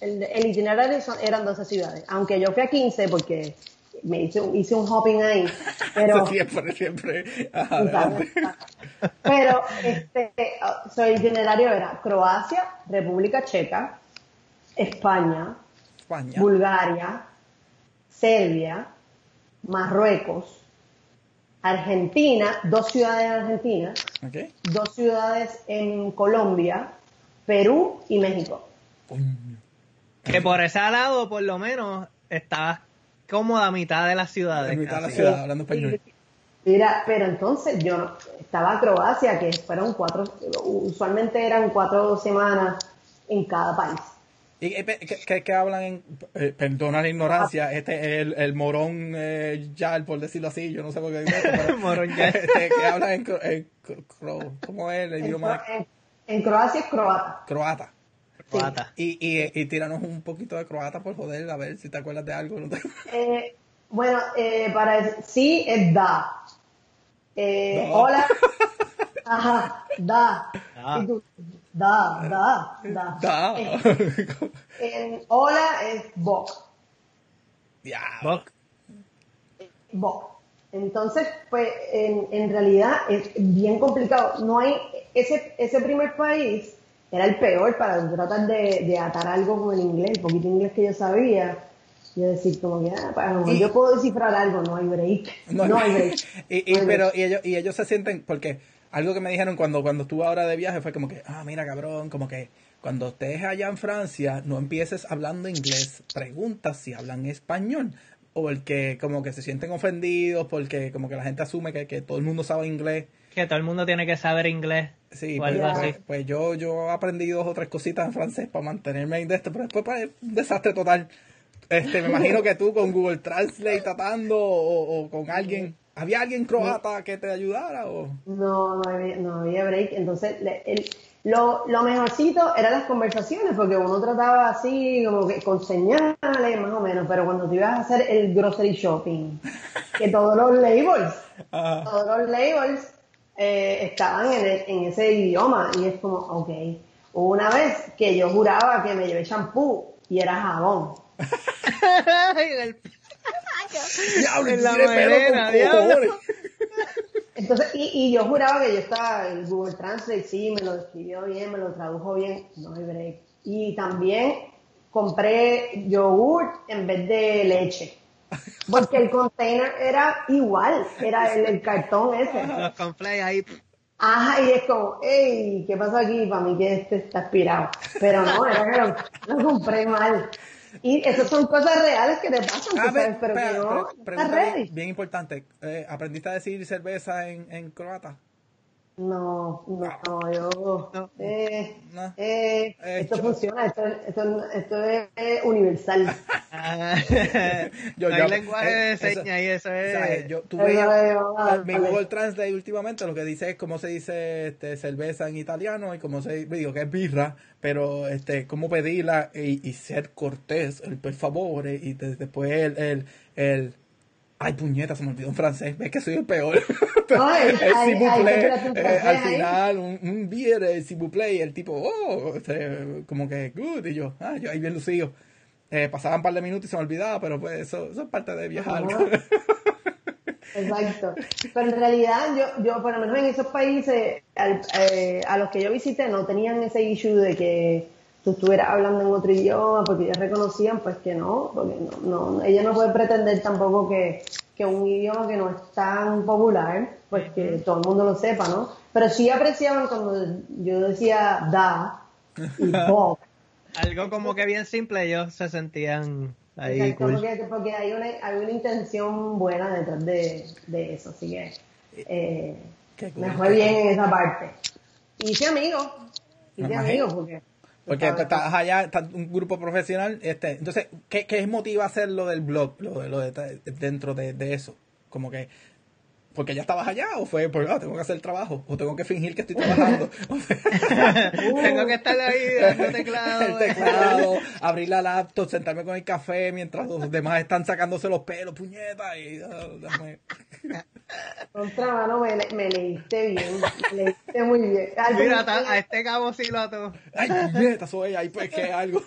el, el, itinerario son, eran 12 ciudades, aunque yo fui a 15 porque me hice, hice un hopping ahí. Pero, siempre, siempre. pero este, so, el itinerario era Croacia, República Checa, España, España. Bulgaria, Serbia, Marruecos, Argentina, dos ciudades en Argentina, okay. dos ciudades en Colombia, Perú y México. Que por ese lado, por lo menos, estabas cómoda a mitad de las ciudades. En mitad de la ciudad, hablando español. Mira, pero entonces yo estaba en Croacia, que fueron cuatro, usualmente eran cuatro semanas en cada país. ¿Y qué, qué, hablan en, eh, perdona la ignorancia, este el, el morón eh, Yal, por decirlo así, yo no sé por qué digo pero, morón Yal. Este, ¿Qué hablan en, en, ¿cómo es el idioma? En, en, Croacia es croata. Croata. Croata. Y, y, y tíranos un poquito de croata, por joder, a ver si te acuerdas de algo. ¿no te... eh, bueno, eh, para sí es da. Eh, No. Hola. Ajá, da. Da. Tú, da, da, da. Da. Eh, en hola es bok. Ya. Buck. Bok. Entonces, pues en, en realidad es bien complicado. No hay, ese, ese primer país era el peor para tratar de, de atar algo con el inglés, el poquito inglés que yo sabía. Yo decir como que, ah, pues, a lo mejor Y- yo puedo descifrar algo, no hay break. No, hay break. y, y- No hay pero break. y ellos, y ellos se sienten, porque algo que me dijeron cuando, cuando estuve ahora de viaje fue como que, ah, mira cabrón, como que cuando estés allá en Francia, no empieces hablando inglés, pregunta si hablan español. O el que como que se sienten ofendidos porque como que la gente asume que, que todo el mundo sabe inglés. Que todo el mundo tiene que saber inglés. Sí, o pues, algo pues- así. pues yo, yo aprendí dos o tres cositas en francés para mantenerme en de esto, pero después pues, es un desastre total. Este, me imagino que tú con Google Translate tratando o, o con alguien, ¿había alguien croata que te ayudara o? No, no había, no había break. Entonces, el- lo, lo mejorcito eran las conversaciones, porque uno trataba así, como que con señales, más o menos, pero cuando te ibas a hacer el grocery shopping, que todos los labels, Ajá. todos los labels eh, estaban en, el- en ese idioma, y es como, ok. Hubo una vez que yo juraba que me llevé champú y era jabón. Diablo, En la. Entonces, y, y yo juraba que yo estaba en Google Translate, sí, me lo describió bien, me lo tradujo bien, no hay break. Y también compré yogur en vez de leche. Porque el container era igual, era el, el cartón ese. Los conflays ahí. Ajá, y es como, hey, ¿qué pasa aquí? Para mí que este está aspirado. Pero no, era que lo, lo compré mal. Y esas son cosas reales que te pasan, Ah, pero espera, que no, no estás ready. bien importante, eh, ¿aprendiste a decir cerveza en, en croata? No, no, yo. No. Eh, No. eh, Eh, esto yo- funciona, esto, esto, esto es eh, universal. Yo- no yo- hay lenguaje eh, de señas y eso es. Yo, tú veías- mi. Google Translate últimamente lo que dice es cómo se dice este, cerveza en italiano y cómo se digo que es birra, pero este cómo pedirla y, y ser cortés, el per favore y de- después el, el, el ay puñeta se me olvidó en francés, ves que soy el peor. El un eh, al final un, un beer, el plaît, y el tipo, oh, este, como que good, y yo, ah, yo ahí bien lucido. Eh, pasaban un par de minutos y se me olvidaba, pero pues eso, eso es parte de viajar. Exacto. Pero en realidad, yo, yo por lo menos en esos países al- eh, a los que yo visité no tenían ese issue de que tú estuvieras hablando en otro idioma, porque ellos reconocían pues que no, porque no, no ellos no pueden pretender tampoco que, que un idioma que no es tan popular, pues que todo el mundo lo sepa, ¿no? Pero sí apreciaban cuando yo decía da y Bob. Algo como que bien simple, ellos se sentían ahí Exacto, cool. porque, porque hay, una, hay una intención buena detrás de, de eso, así que eh, me fue bien en esa parte. Hice amigos, hice amigos porque... Porque estás allá, estás un grupo profesional, este, entonces, ¿qué, qué motiva hacer lo del blog, lo de, lo de, dentro de, de eso? Como que, porque ya estabas allá o fue porque ah, tengo que hacer el trabajo o tengo que fingir que estoy trabajando? tengo que estar ahí dando teclado. el teclado, abrir la laptop, sentarme con el café mientras los demás están sacándose los pelos, puñeta, y ah, Contra mano, me, me, leíste bien, me leíste muy bien. Mira, a este cabo sí lo ato. Ay, puñeta, soy ahí pues que algo.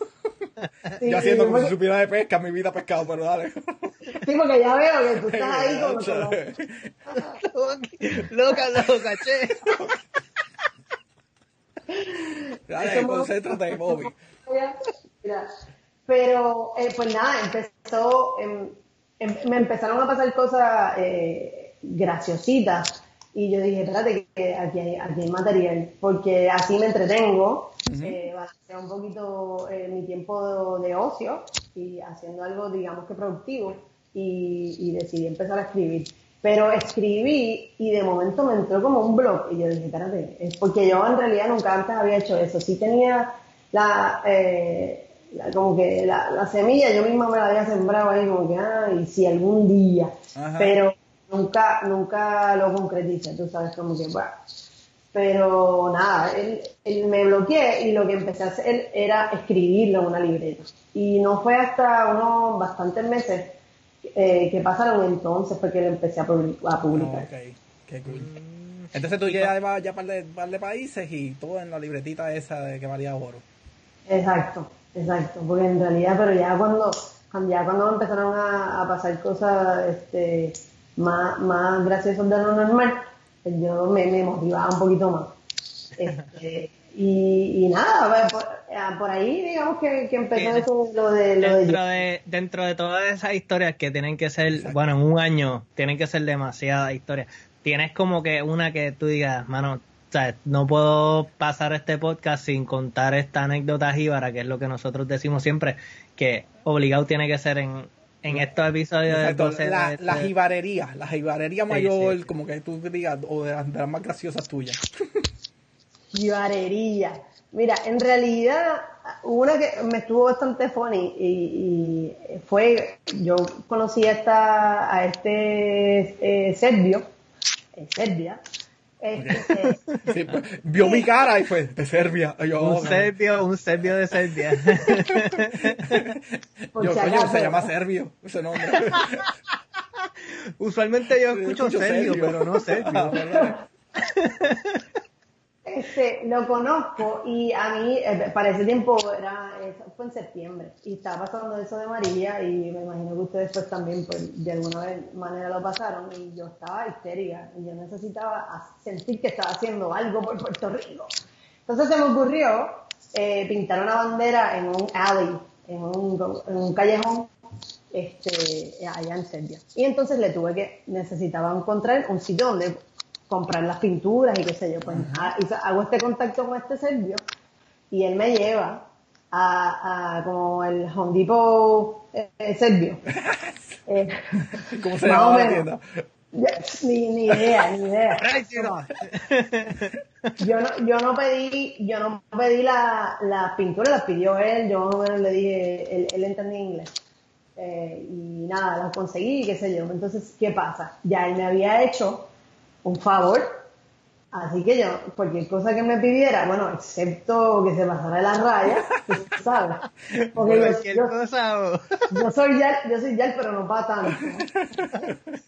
Yo haciendo como si supiera de pesca, mi vida pescado, pero dale. Sí, porque ya veo que tú estás ahí como loca, loca, che. Dale, concéntrate, Bobby. Pero, eh, pues nada, empezó, em, em, me empezaron a pasar cosas eh, graciositas. Y yo dije, espérate, que aquí hay, aquí hay material, porque así me entretengo, eh, a un poquito eh, mi tiempo de, ocio y haciendo algo, digamos que productivo, y, decidí empezar a escribir. Pero escribí y de momento me entró como un blog. Y yo dije, espérate, es porque yo en realidad nunca antes había hecho eso. Sí tenía la, eh, como que la, semilla, yo misma me la había sembrado ahí como que, ah, y si algún día, pero nunca, nunca lo concreticé, tú sabes, como que, bueno. Pero nada, él, me bloqueé y lo que empecé a hacer era escribirlo en una libreta. Y no fue hasta unos bastantes meses eh, que pasaron entonces porque lo empecé a, publicar. qué cool. Entonces tú llevas ya un par de, par de países y todo en la libretita esa de que valía oro. Exacto, exacto, porque en realidad, pero ya cuando, ya cuando empezaron a, a pasar cosas este, más, más graciosas de lo normal, pues yo me, me motivaba un poquito más. Este, y, y, nada, por, por, ahí digamos que, que empezó eso, lo de... Lo dentro, de, dentro de todas esas historias que tienen que ser, bueno, en un año tienen que ser demasiadas historias, tienes como que una que tú digas, mano, o sea, no puedo pasar este podcast sin contar esta anécdota jíbara, que es lo que nosotros decimos siempre, que obligado tiene que ser en, en estos episodios de la, la jibarería, la jibarería mayor, como que tú digas, o de las, más graciosas tuyas. Jibarería. Mira, en realidad, una que me estuvo bastante funny y, fue, yo conocí a, esta, a este eh, serbio, en Serbia, este, pues, vio mi cara y fue de Serbia. un serbio, un serbio de Serbia. yo, coño, se llama Serbio, ese nombre. Usualmente yo escucho, serbio, pero no serbio. Este, lo conozco y a mí, eh, para ese tiempo, era, fue en septiembre y estaba pasando eso de María y me imagino que ustedes pues también pues, de alguna manera lo pasaron y yo estaba histérica y yo necesitaba sentir que estaba haciendo algo por Puerto Rico. Entonces se me ocurrió eh, pintar una bandera en un alley, en un, en un callejón este, allá en Serbia. Y entonces le tuve que, necesitaba encontrar un sitio donde comprar las pinturas y qué sé yo. Pues ah, hago este contacto con este serbio y él me lleva a, a como el Home Depot eh, serbio. eh, ¿Cómo se llama la tienda? Ni, ni idea, ni idea. yo no, yo no pedí, yo no pedí la, la pintura, la pidió él, yo le dije, él, él entendía inglés. Eh, y nada, la conseguí, qué sé yo. Entonces, ¿qué pasa? Ya él me había hecho un favor. Así que yo, cualquier cosa que me pidiera, bueno, excepto que se pasara de la raya, pues, ¿sabes? Porque yo, yo, soy ya, yo soy ya, pero no para tanto.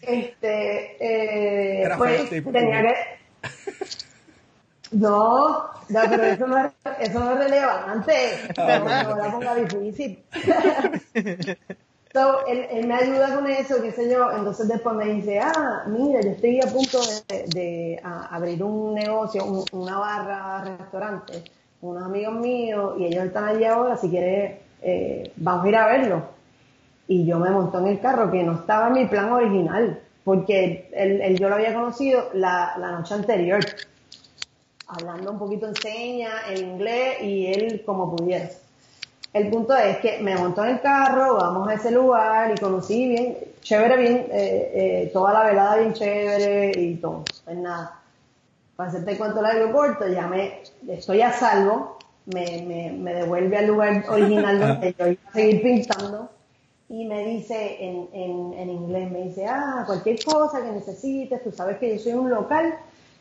Este, eh, pues, tenía que... No, no, pero eso no es, eso no es relevante. Ah, no, no la ponga difícil. So, él, me ayuda con eso, qué sé yo, entonces después me dice, ah, mira, yo estoy a punto de, abrir un negocio, una barra, restaurante, unos amigos míos, y ellos están allí ahora, si quieres, eh, vamos a ir a verlo. Y yo me monto en el carro, que no estaba en mi plan original, porque él, yo lo había conocido la, la noche anterior, hablando un poquito en señas, en inglés, y él como pudiera. El punto es que me montó en el carro, vamos a ese lugar y conocí bien, chévere, bien, eh, eh, toda la velada bien chévere y todo. Pues nada, para hacerte cuento el aeropuerto, ya me, estoy a salvo, me, me, me devuelve al lugar original donde yo iba a seguir pintando y me dice en, en, en inglés, me dice, ah, cualquier cosa que necesites, tú sabes que yo soy un local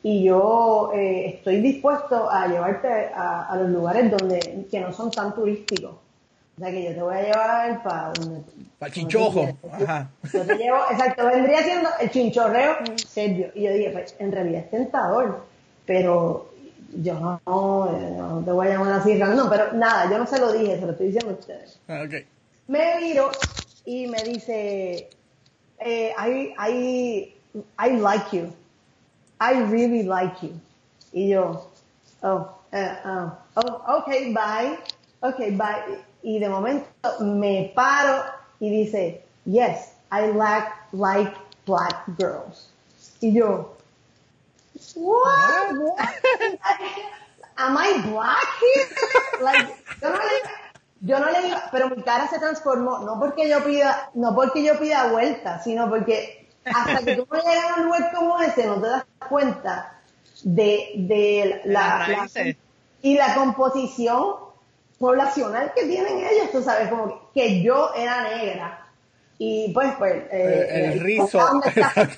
y yo eh, estoy dispuesto a llevarte a, a, los lugares donde que no son tan turísticos. O sea que yo te voy a llevar para donde... Para el chinchojo. Ajá. Yo te llevo, exacto, vendría siendo el chinchorreo serio. Y yo dije, pues, en realidad es tentador, pero yo no, no, te voy a llamar así, no, pero nada, yo no se lo dije, se lo estoy diciendo a ustedes. Ah, okay. Me miro y me dice, eh, I, I, I like you. I really like you. Y yo, oh, uh, uh, oh, okay, bye. Okay, bye. Y de momento me paro y dice, yes, I like, like black girls. Y yo, what? Am I black here? Like, yo no le, yo no le iba, pero mi cara se transformó, no porque yo pida, no porque yo pida vuelta, sino porque hasta que tú no llegas a un lugar como ese, no te das cuenta de, de la, la, y la composición poblacional que tienen ellos, tú sabes, como que, yo era negra. Y pues, pues, eh, el, el rizo. ¿dónde está?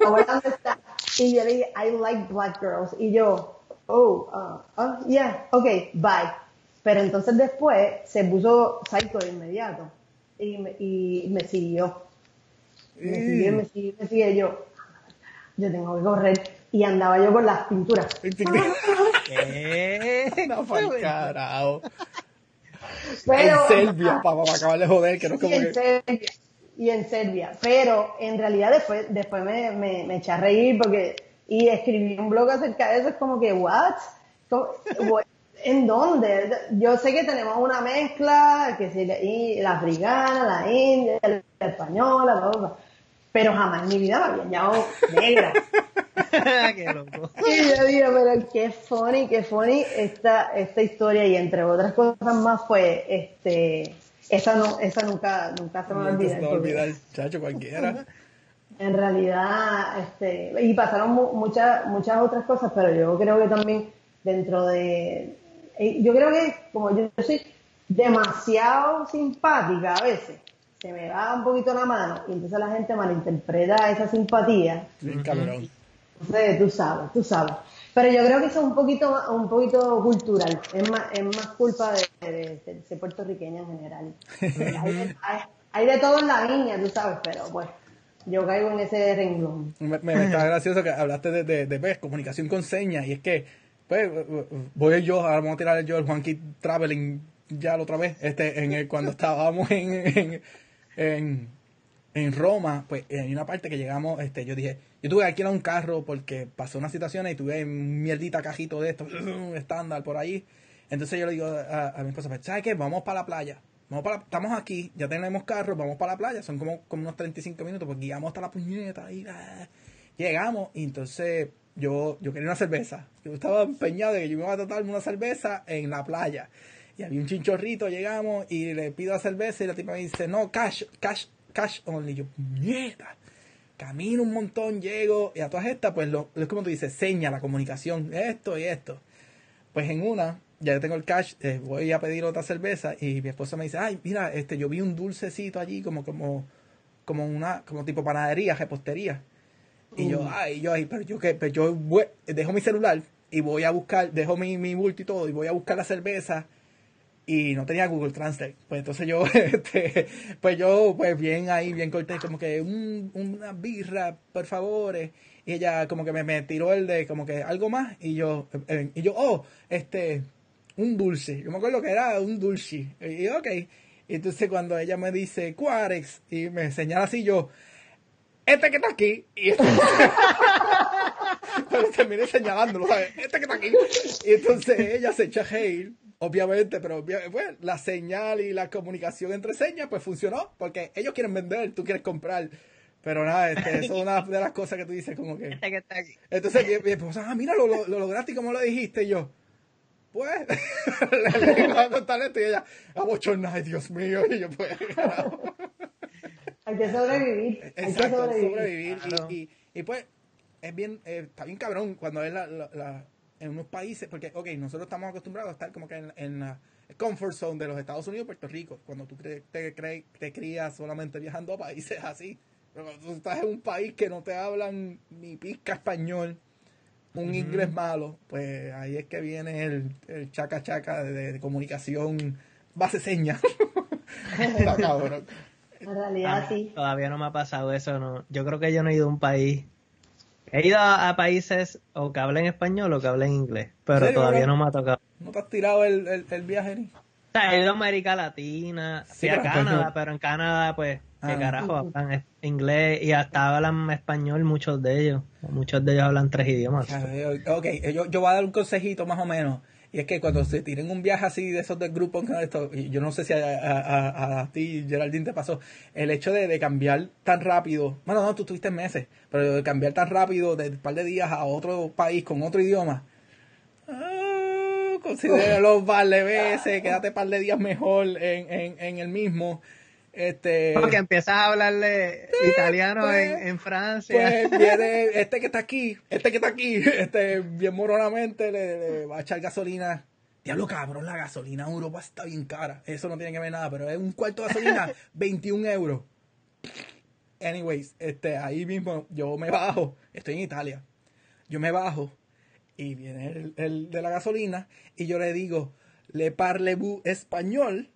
¿Dónde está? Y yo le dije, I like black girls. Y yo, oh, uh, uh, yeah, okay, bye. Pero entonces después se puso psycho de inmediato. Y me, y me siguió. Me siguió, me siguió, me siguió. Yo, yo tengo que correr. Y andaba yo con las pinturas. ¿Qué? No fue el carajo. Pero, en Serbia, para, para acabar de joder, que no es como y en que... Serbia, y en Serbia. Pero en realidad después, después me, me, me eché a reír porque, y escribí un blog acerca de eso, es como que, what? ¿En dónde? Yo sé que tenemos una mezcla, que si la africana, la india, la española, bla, bla, pero jamás en mi vida me habían llamado negra. qué loco. Y yo digo, pero qué funny, qué funny esta, esta historia y entre otras cosas más fue, este, esa no, esa nunca, nunca se me va a olvidar. No se olvidar, chacho, cualquiera. En realidad, este, y pasaron muchas, muchas otras cosas, pero yo creo que también dentro de, yo creo que como yo soy demasiado simpática a veces, se me va un poquito la mano y entonces la gente malinterpreta esa simpatía. Sí, cabrón. Entonces, tú sabes, tú sabes. Pero yo creo que eso es un poquito, un poquito cultural. Es más, es más culpa de, de, de ser puertorriqueña en general. hay, hay, hay, de todo en la niña, tú sabes, pero pues yo caigo en ese renglón. Me, me está gracioso que hablaste de, de, de pues, comunicación con señas y es que pues voy yo, ahora vamos a tirar yo el Juan Kid Traveling ya la otra vez, este, en el, cuando estábamos en, en, en, Roma, pues hay una parte que llegamos, este, yo dije, yo tuve que alquilar un carro porque pasó una situación y tuve un mierdita cajito de esto, estándar por ahí. Entonces yo le digo a, a mi esposa, pues, ¿sabes qué? Vamos para la playa. Vamos para, estamos aquí, ya tenemos carro, vamos para la playa, son como, como unos 35 minutos, pues guiamos hasta la puñeta y ah, llegamos y entonces yo, yo quería una cerveza. Yo estaba empeñado de que yo me iba a tratar una cerveza en la playa. Y había un chinchorrito, llegamos y le pido la cerveza y la tipa me dice, no, cash, cash, cash only. Yo, mierda. Camino un montón, llego y a todas estas, pues lo, es como tú dices, seña la comunicación, esto y esto. Pues en una, ya tengo el cash, eh, voy a pedir otra cerveza y mi esposa me dice, ay, mira, este, yo vi un dulcecito allí como, como, como una, como tipo panadería, repostería. Y yo, ay, yo, ay, pero yo qué, pero yo voy, dejo mi celular y voy a buscar, dejo mi, mi bulto y todo, y voy a buscar la cerveza y no tenía Google Translate. Pues entonces yo, este, pues yo, pues bien ahí, bien cortés, como que un, una birra, por favor. Y ella como que me, me tiró el de, como que algo más, y yo, eh, y yo, oh, este, un dulce. Yo me acuerdo que era un dulce. Y ok. Y entonces cuando ella me dice Cuarex y me señala así, yo, este que está aquí. Y este... Pero terminé señalándolo, ¿sabes? Este que está aquí. Y entonces ella se echa hail, obviamente, pero pues, la señal y la comunicación entre señas, pues funcionó, porque ellos quieren vender, tú quieres comprar. Pero nada, este, eso es una de las cosas que tú dices, como que. Este que está aquí. Entonces mi, esposa, ah, mira, lo, lo, lo lograste y cómo lo dijiste. Y yo, pues, le digo a contar esto y ella, abochornada, Dios mío. Y yo, pues, hay que sobrevivir. Hay Exacto, que sobrevivir. sobrevivir. Claro. Y, y, y, pues, es bien, eh, está bien cabrón cuando es la, la, la- en unos países, porque, ok, nosotros estamos acostumbrados a estar como que en, en, la- comfort zone de los Estados Unidos y Puerto Rico. Cuando tú te, te, te crías solamente viajando a países así. Pero cuando tú estás en un país que no te hablan ni pizca español, un inglés malo, pues ahí es que viene el, el chaca chaca de, comunicación base seña. En realidad sí. Todavía no me ha pasado eso, no. Yo creo que yo no he ido a un país. He ido a, países o que hablen español o que hablen inglés, pero todavía no me ha tocado. ¿No te has tirado el, el, viaje ni? O sea, he ido a América Latina, sí, a Canadá, pero en Canadá, pues, qué ah. carajo, hablan inglés y hasta hablan español muchos de ellos. Muchos de ellos hablan tres idiomas. Ok, yo, yo voy a dar un consejito más o menos. Y es que cuando se tiren un viaje así de esos del grupo, y yo no sé si a, a, ti, Geraldine, te pasó, el hecho de, cambiar tan rápido, bueno, no, tú tuviste meses, pero de cambiar tan rápido de un par de días a otro país con otro idioma, ah, considéralo par de veces, quédate un par de días mejor en, en, en el mismo. Este, Porque empiezas a hablarle italiano pues, en, Francia. Pues viene este que está aquí, este que está aquí, este bien moronamente le, va a echar gasolina. Diablo cabrón, la gasolina en Europa está bien cara. Eso no tiene que ver nada, pero es un cuarto de gasolina, 21 euros. Anyways, este, ahí mismo yo me bajo, estoy en Italia. Yo me bajo y viene el, el de la gasolina y yo le digo, le parle-vous español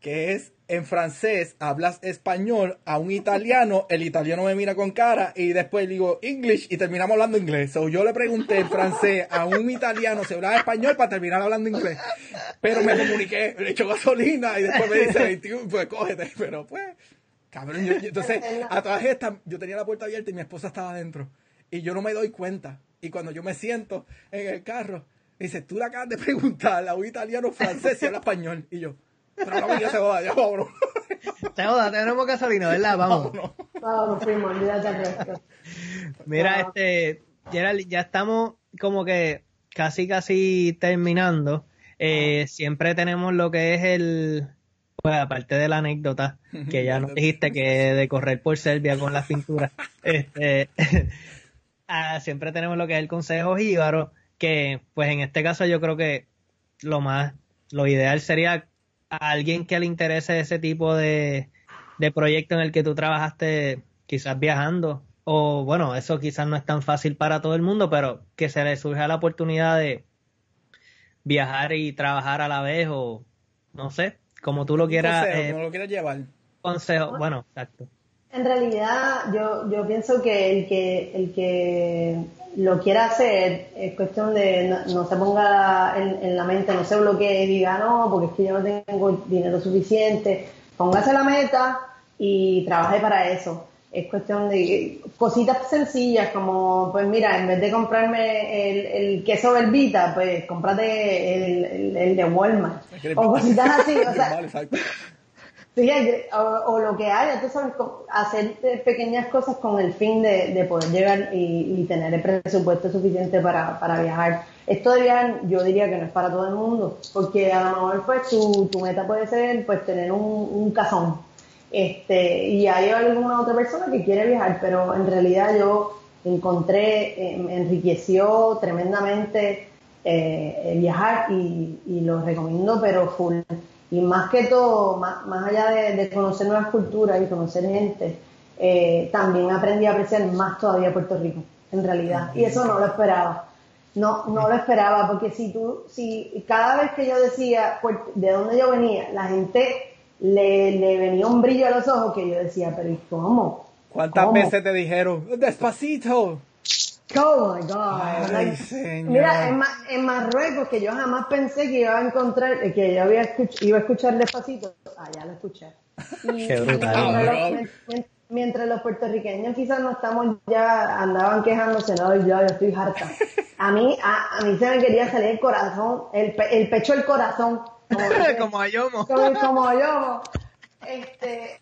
que es en francés, hablas español a un italiano, el italiano me mira con cara y después digo English y terminamos hablando inglés. So, yo le pregunté en francés a un italiano si hablaba español para terminar hablando inglés. Pero me comuniqué, le echo gasolina y después me dice 21, pues cógete. Pero pues, cabrón, yo, entonces a todas estas yo tenía la puerta abierta y mi esposa estaba adentro. Y yo no me doy cuenta. Y cuando yo me siento en el carro, dice, tú le acabas de preguntar a un italiano francés si habla español. Y yo, pero no, ya se joda, ya vámonos. Se joda, tenemos gasolina, ¿verdad? Vamos. Vamos, primo, olvídate el resto. Mira, este, Gerald, ya estamos como que casi, casi terminando. Eh, siempre tenemos lo que es el, pues aparte de la anécdota, que ya nos dijiste que de correr por Serbia con las pinturas, este, ah, siempre tenemos lo que es el consejo jíbaro, que pues en este caso yo creo que lo más, lo ideal sería a alguien que le interese ese tipo de, proyecto en el que tú trabajaste quizás viajando, o bueno, eso quizás no es tan fácil para todo el mundo, pero que se le surja la oportunidad de viajar y trabajar a la vez, o no sé, como tú lo quieras. Eh, como lo quieras llevar. Consejo, bueno, exacto. En realidad, yo, yo pienso que el que el que lo quiera hacer es cuestión de no, se ponga en, la mente, no se bloquee y diga no, porque es que yo no tengo dinero suficiente. Póngase la meta y trabaje para eso. Es cuestión de cositas sencillas como, pues mira, en vez de comprarme el, el queso verbita, pues cómprate el, el, de Walmart. O cositas así, o sea, o, lo que haya, tú sabes, hacer pequeñas cosas con el fin de, poder llegar y, tener el presupuesto suficiente para, viajar. Esto de viajar yo diría que no es para todo el mundo, porque a lo mejor pues tu, meta puede ser pues tener un, un cazón. Este, y hay alguna otra persona que quiere viajar, pero en realidad yo encontré, me enriqueció tremendamente eh, viajar y, y lo recomiendo, pero full. Y más que todo, más, allá de, conocer nuevas culturas y conocer gente, eh, también aprendí a apreciar más todavía Puerto Rico, en realidad. Y eso no lo esperaba. No, no lo esperaba, porque si tú, si cada vez que yo decía de dónde yo venía, la gente le, le venía un brillo a los ojos que yo decía, pero ¿y cómo? ¿Cuántas veces te dijeron, despacito? Oh my God. mira, en, Marruecos, que yo jamás pensé que iba a encontrar, que yo había iba a escuchar despacito, ah, ya lo escuché. Qué brutal. Mientras, los puertorriqueños quizás no estamos ya, andaban quejándose, no, yo, yo estoy harta. A mí, a, mí se me quería salir el corazón, el, el pecho el corazón. Como, a Yomo. Como, como Yomo. Este,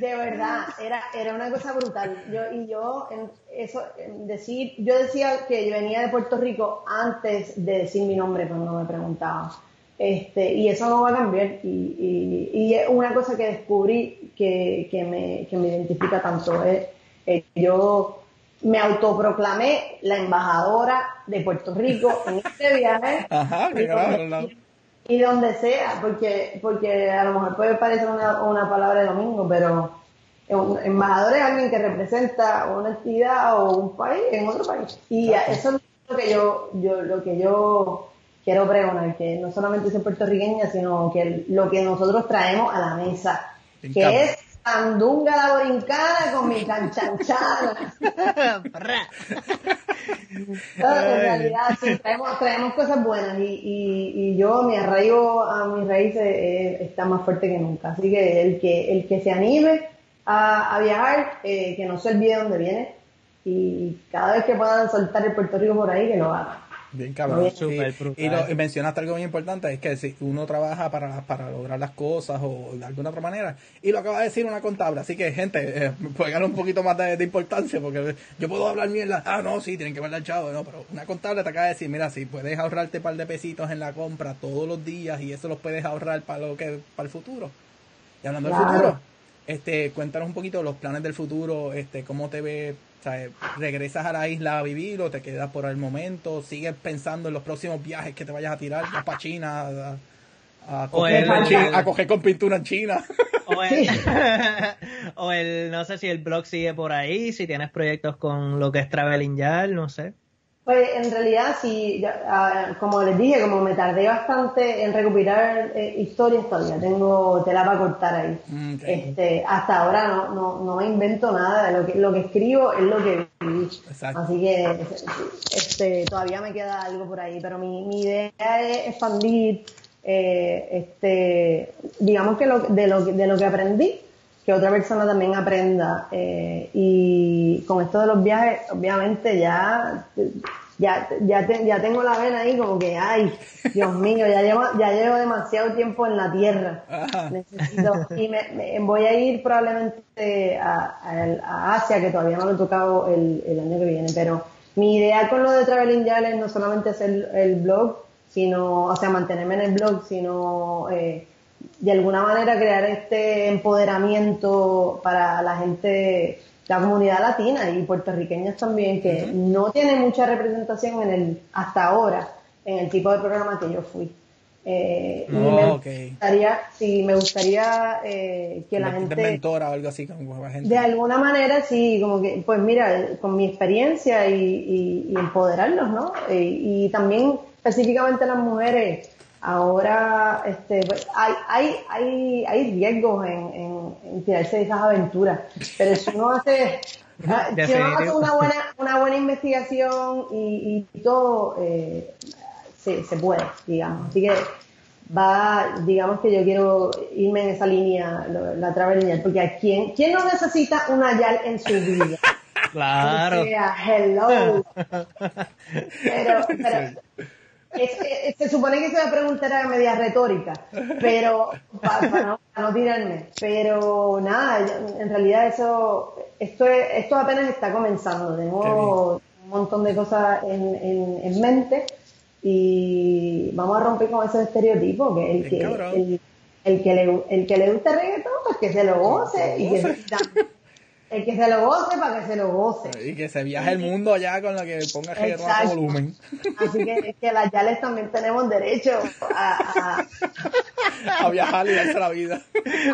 de verdad, era, era una cosa brutal. Yo, y yo, eso, decir, yo decía que yo venía de Puerto Rico antes de decir mi nombre cuando me preguntaban. Este, y eso no va a cambiar. Y, y, es una cosa que descubrí que, que, me, que me identifica tanto. Es, yo me autoproclamé la embajadora de Puerto Rico en este viaje. Ajá, y donde sea, porque, porque a lo mejor puede parecer una, una palabra de domingo, pero un embajador es alguien que representa una entidad o un país en otro país. Y eso es lo que yo, yo, lo que yo quiero pregonar, que no solamente soy puertorriqueña, sino que lo que nosotros traemos a la mesa, que es andunga la borincana con mi canchanchada. en realidad sí, traemos, traemos cosas buenas y, y, y, yo mi arraigo a mis raíces eh, está más fuerte que nunca. Así que el que, el que se anime a, viajar, eh, que no se olvide dónde viene y cada vez que puedan soltar el Puerto Rico por ahí, que lo hagan. Bien cabrón. y, lo, mencionaste algo muy importante, es que si uno trabaja para, para lograr las cosas o de alguna otra manera, y lo acaba de decir una contable, así que gente, eh, puede ganar un poquito más de, importancia, porque yo puedo hablar mierda, ah, no, sí, tienen que ver al chavo, no, pero una contable te acaba de decir, mira, si puedes ahorrarte un par de pesitos en la compra todos los días y eso los puedes ahorrar para lo que para el futuro. Y hablando del futuro, este, cuéntanos un poquito los planes del futuro, este, cómo te ¿Regresas a la isla a vivir o te quedas por el momento? ¿Sigues pensando en los próximos viajes que te vayas a tirar? ¿Vas para China? A, coger, con pintura en China. O el, o el, no sé si el blog sigue por ahí, si tienes proyectos con lo que es Traveling Yard, no sé. Pues en realidad, sí, ah, como les dije, como me tardé bastante en recuperar eh, historias, todavía tengo tela para cortar ahí. Mm, este, hasta ahora no, no, no me invento nada, lo que, lo que escribo es lo que viví. Así que este, todavía me queda algo por ahí, pero mi, mi idea es expandir, eh, este, digamos que lo, de, lo, de lo que aprendí, que otra persona también aprenda. Eh, y con esto de los viajes, obviamente ya, ya, ya, ya tengo la vena ahí como que, ay, Dios mío, ya llevo, ya llevo demasiado tiempo en la tierra. Necesito, y me, voy a ir probablemente a, a, Asia, que todavía no lo he tocado el, el, año que viene, pero mi idea con lo de Traveling ya es no solamente hacer el blog, sino, o sea, mantenerme en el blog, sino eh, de alguna manera crear este empoderamiento para la gente, la comunidad latina y puertorriqueña también, que no tiene mucha representación en el, hasta ahora, en el tipo de programa que yo fui. Eh, y me oh, gustaría, sí, me gustaría eh, que la gente... mentora o algo así como gente. De alguna manera, sí, como que, pues mira, con mi experiencia y, empoderarlos, ¿no? Eh, y también específicamente las mujeres, ahora este, pues, hay, hay, hay, hay riesgos en, en, tirarse de esas aventuras, pero si uno hace, si uno hace una buena, una buena investigación y, y todo, eh, se, se puede, digamos. Así que va, digamos que yo quiero irme en esa línea, la travel porque a quién, quién no necesita una YAL en su vida. Claro. O sea, hello. Pero, pero se supone que se va a preguntar a media retórica, pero para, no, tirarme. Pero nada, en realidad eso, esto, esto apenas está comenzando. Tengo un montón de cosas en, en, mente y vamos a romper con ese estereotipo que el que, el, el, que le, el que le gusta el reggaetón, pues que se lo goce y que el que se lo goce para que se lo goce. Y que se viaje el mundo allá con la que ponga a volumen. Así que, que las Yales también tenemos derecho a, a, viajar y darse la vida.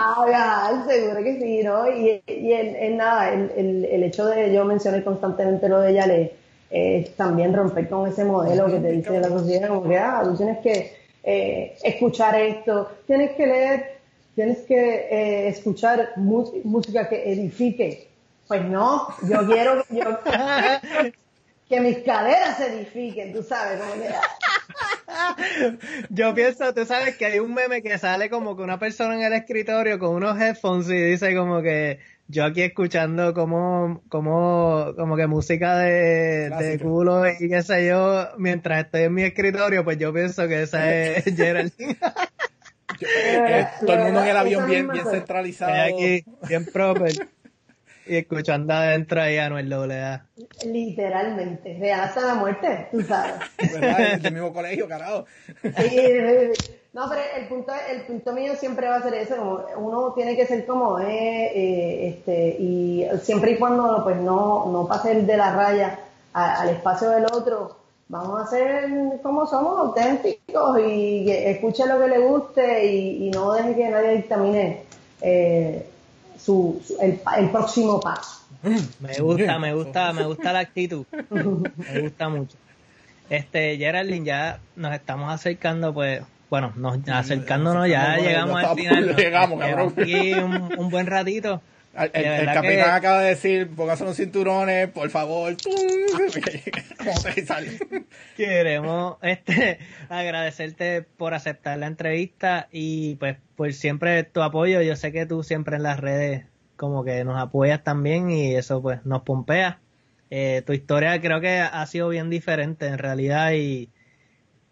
A viajar, seguro que sí, ¿no? Y, y en, nada, el, el, el, hecho de yo mencioné constantemente lo de Yales es también romper con ese modelo que te dice la sociedad, como que, ah, tú tienes que eh, escuchar esto, tienes que leer tienes que eh, escuchar música que edifique. Pues no, yo quiero yo, que mis caderas se edifiquen, tú sabes cómo Yo pienso, tú sabes que hay un meme que sale como que una persona en el escritorio con unos headphones y dice como que yo aquí escuchando como, como, como que música de, de culo y qué sé yo, mientras estoy en mi escritorio, pues yo pienso que esa es Geraldine. Eh, todo el mundo en el avión bien, bien centralizado. Aquí, bien proper. y escuchando adentro ahí a Noel A. Literalmente, real hasta la muerte, tú sabes. ¿Verdad? Del mismo colegio, carajo. no, pero el punto, el punto mío siempre va a ser eso, como uno tiene que ser como eh, eh, este, y siempre y cuando pues no, no pase de la raya al espacio del otro, vamos a ser como somos, auténticos y que escuche lo que le guste y, no deje que nadie dictamine eh, su, el, el, próximo paso. Me gusta, me gusta, me gusta la actitud. Me gusta mucho. Este, Geraldine, ya nos estamos acercando, pues, bueno, nos acercándonos, ya llegamos al final. Llegamos, cabrón. Aquí un, un buen ratito. El, capitán acaba de decir, póngase unos cinturones, por favor. Queremos este, agradecerte por aceptar la entrevista y pues por siempre tu apoyo. Yo sé que tú siempre en las redes como que nos apoyas también y eso pues nos pompea. Eh, tu historia creo que ha sido bien diferente en realidad y,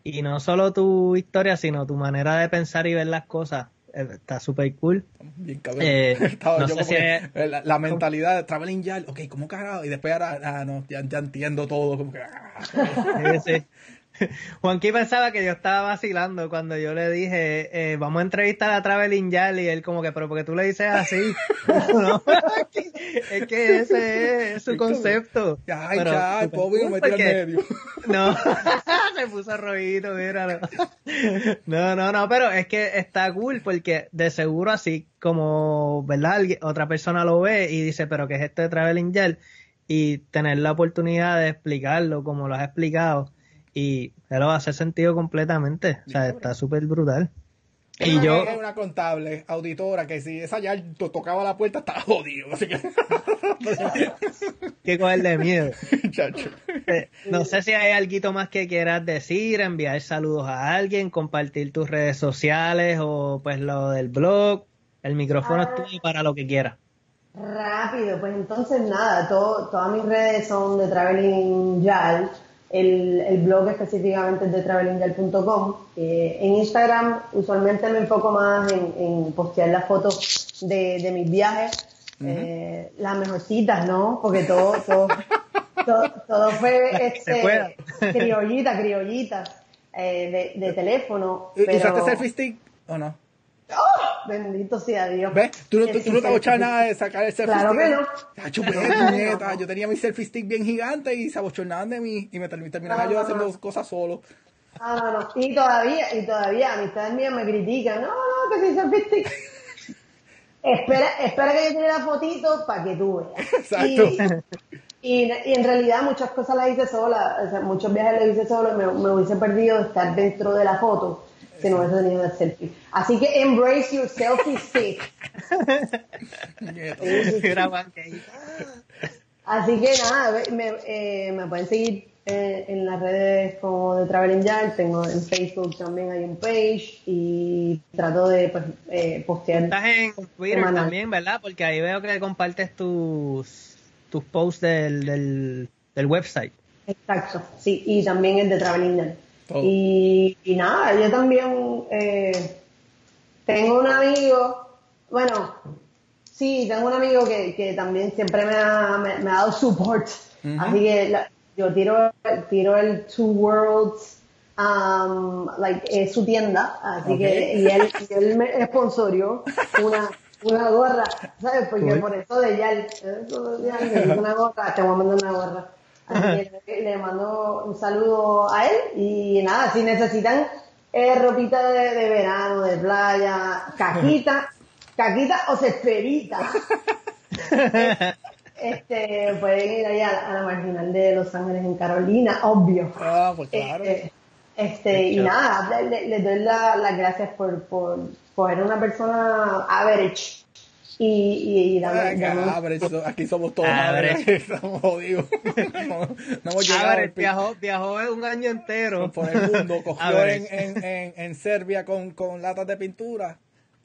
y no solo tu historia, sino tu manera de pensar y ver las cosas está súper cool. Bien cabrón. Eh, la, mentalidad de Traveling Yard, ok, ¿cómo cagado? Y después ahora, ah, no, ya, entiendo todo, como que... Ah. sí, Juanqui pensaba que yo estaba vacilando cuando yo le dije, eh, vamos a entrevistar a Traveling Yal y él como que, pero porque tú le dices así. es que ese es su concepto. Ay, ya, pobre, me en medio. no, se puso rojito, míralo. no, no, no, pero es que está cool porque de seguro así como, ¿verdad? Otra persona lo ve y dice, pero ¿qué es esto de Traveling Yal? Y tener la oportunidad de explicarlo como lo has explicado y lo hace sentido completamente. O sea, está súper brutal. Y yo. una contable, auditora, que si esa ya tocaba la puerta estaba jodido. Así que. que cogerle miedo. Eh, no sé si hay algo más que quieras decir, enviar saludos a alguien, compartir tus redes sociales o pues lo del blog. El micrófono es ah. tuyo para lo que quieras. Rápido, pues entonces nada, todo, todas mis redes son de Traveling Yal el, blog específicamente es de travelinggirl.com. en Instagram usualmente me enfoco más en, postear las fotos de, mis viajes, eh, las mejorcitas, ¿no? Porque todo, todo, todo, fue este, criollita, criollita, eh, de, teléfono. ¿Usaste selfie stick o no? ¡Oh! Bendito sea Dios. ¿Ves? Tú, no, tú, no te abochas nada de sacar el selfie claro stick. Que no. Yo tenía mi selfie stick bien gigante y se abochonaban de mí y me terminaban yo haciendo cosas solo. Ah, no, no. Y todavía, y todavía amistades mías me critican. No, no, que soy selfie stick. espera, espera que yo tenga la fotito para que tú veas. Exacto. Y, y, en realidad muchas cosas las hice sola, o sea, muchos viajes los hice solo y me, me hubiese perdido estar dentro de la foto si no hubiese tenido el selfie. Así que embrace your selfie stick. Así que nada, me, eh, me pueden seguir eh, en las redes como de Traveling Yard, tengo en Facebook también hay un page y trato de pues, eh, postear. Estás en Twitter también, ¿verdad? Porque ahí veo que compartes tus, tus posts del, del, del website. Exacto, sí, y también el de Traveling Yard. Y, nada, yo también eh, tengo un amigo, bueno, sí, tengo un amigo que, que también siempre me ha, me, ha dado support. Así que yo tiro, tiro el Two Worlds, um, like, es su tienda, así que, y él, y él me sponsorió una, una gorra, ¿sabes? Porque por eso de ya, eso de una gorra, te voy a mandar una gorra. Le mando un saludo a él y nada, si necesitan eh, ropita de, verano, de playa, cajita, caquita o cesperita. este, pueden ir allá a la, marginal de Los Ángeles en Carolina, obvio. Ah, pues claro. Este, este y nada, les doy las gracias por, por, por ser una persona average y, y, aquí somos todos estamos jodidos. no, hemos viajó, viajó un año entero por el mundo, cogió en, en, en, Serbia con, con latas de pintura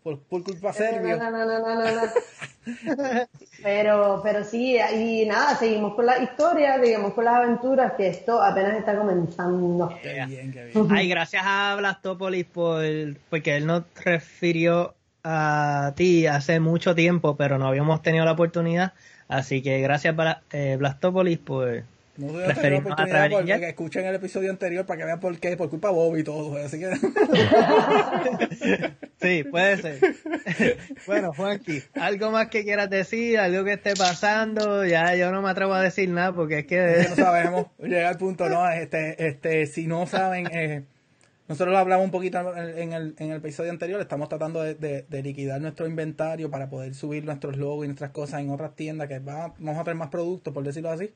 por, por culpa serbia. No, no, no, no, no, pero, pero sí, y nada, seguimos con la historia, seguimos con las aventuras, que esto apenas está comenzando. Qué bien, qué bien. Ay, gracias a Blastopolis por, porque él nos refirió a ti hace mucho tiempo, pero no habíamos tenido la oportunidad. Así que gracias para eh, Blastopolis por No la oportunidad porque que escuchen el episodio anterior para que vean por qué, por culpa de Bob y todo. Así que... sí, puede ser. bueno, Juanqui, algo más que quieras decir, algo que esté pasando, ya yo no me atrevo a decir nada porque es que... no sabemos, llega al punto, no, este, este, si no saben, eh, nosotros lo hablamos un poquito en el, en el episodio anterior, estamos tratando de, liquidar nuestro inventario para poder subir nuestros logos y nuestras cosas en otras tiendas que vamos a tener más productos, por decirlo así.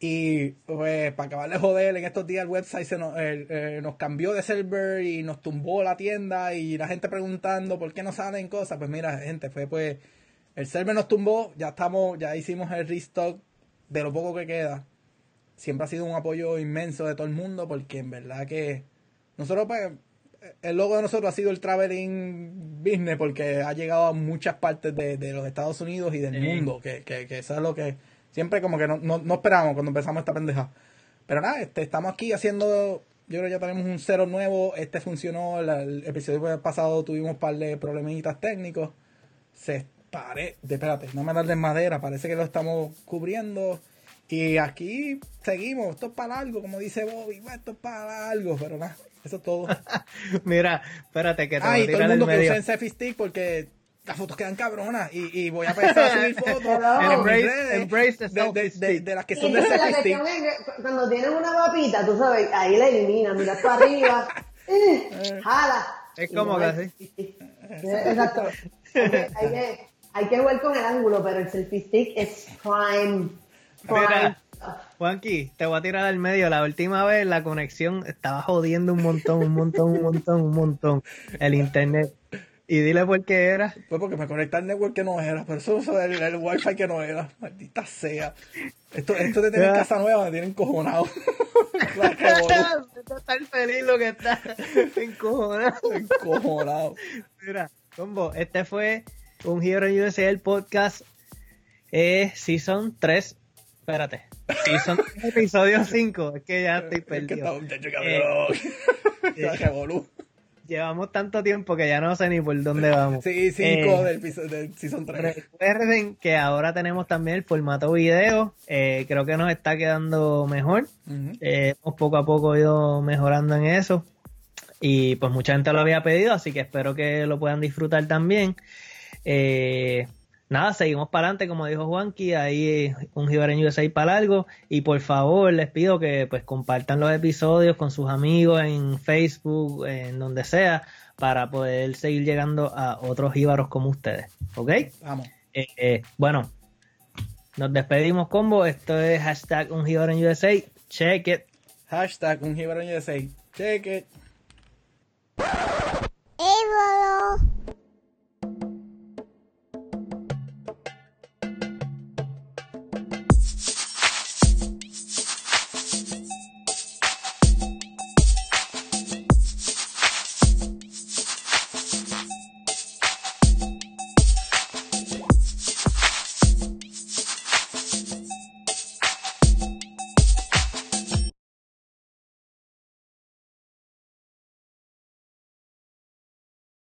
Y pues para acabar de joder, en estos días el website se nos, eh, nos cambió de server y nos tumbó la tienda y la gente preguntando por qué no salen cosas. Pues mira, gente, fue pues el server nos tumbó, ya estamos, ya hicimos el restock de lo poco que queda. Siempre ha sido un apoyo inmenso de todo el mundo porque en verdad que nosotros pues el logo de nosotros ha sido el traveling business porque ha llegado a muchas partes de, los Estados Unidos y del mundo, que, que, que eso es lo que Siempre como que no, no, no esperamos cuando empezamos esta pendeja. Pero nada, este, estamos aquí haciendo, yo creo que ya tenemos un cero nuevo, este funcionó, el episodio pasado tuvimos un par de problemitas técnicos, se pare, de, espérate, no me das de madera, parece que lo estamos cubriendo. Y aquí seguimos, esto es para algo, como dice Bobby, esto es para algo, pero nada, eso es todo. Mira, espérate que te Ay, todo el mundo que usa en Selfie Stick porque las fotos quedan cabronas y, y voy a empezar a subir fotos embrace, embrace de, de, de, las que son de selfie Cuando tienen una mapita, tú sabes, ahí la eliminas, miras para arriba, eh, jala. Es como que así. Exacto. Hay que, hay que jugar con el ángulo, pero el selfie stick es prime. prime. Juanqui, te voy a tirar al medio. La última vez la conexión estaba jodiendo un montón, un montón, un montón, un montón. El internet. Y dile por qué era. Pues porque me conecté al network que no era, pero eso es el, el wifi que no era. Maldita sea. Esto, esto de tener casa nueva me tiene encojonado. está feliz lo que está. Encojonado. Encojonado. Mira, combo, este fue un Hero USA, el podcast eh, Season 3. Espérate. Season episodio 5. Es que ya estoy perdido. Es que está, eh, Llevamos tanto tiempo que ya no sé ni por dónde vamos. Sí, cinco eh, del, del, Season 3. Recuerden que ahora tenemos también el formato video. Eh, creo que nos está quedando mejor. Eh, hemos poco a poco ido mejorando en eso. Y pues mucha gente lo había pedido, así que espero que lo puedan disfrutar también. Eh, nada, seguimos para adelante, como dijo Juanqui, ahí eh, un Jibareño USA para largo. Y por favor, les pido que pues compartan los episodios con sus amigos en Facebook, en donde sea, para poder seguir llegando a otros jíbaros como ustedes. ¿Ok? Vamos. Eh, eh, bueno, nos despedimos, combo. Esto es hashtag un en USA. Check it. Hashtag un en USA. Check it. Hey,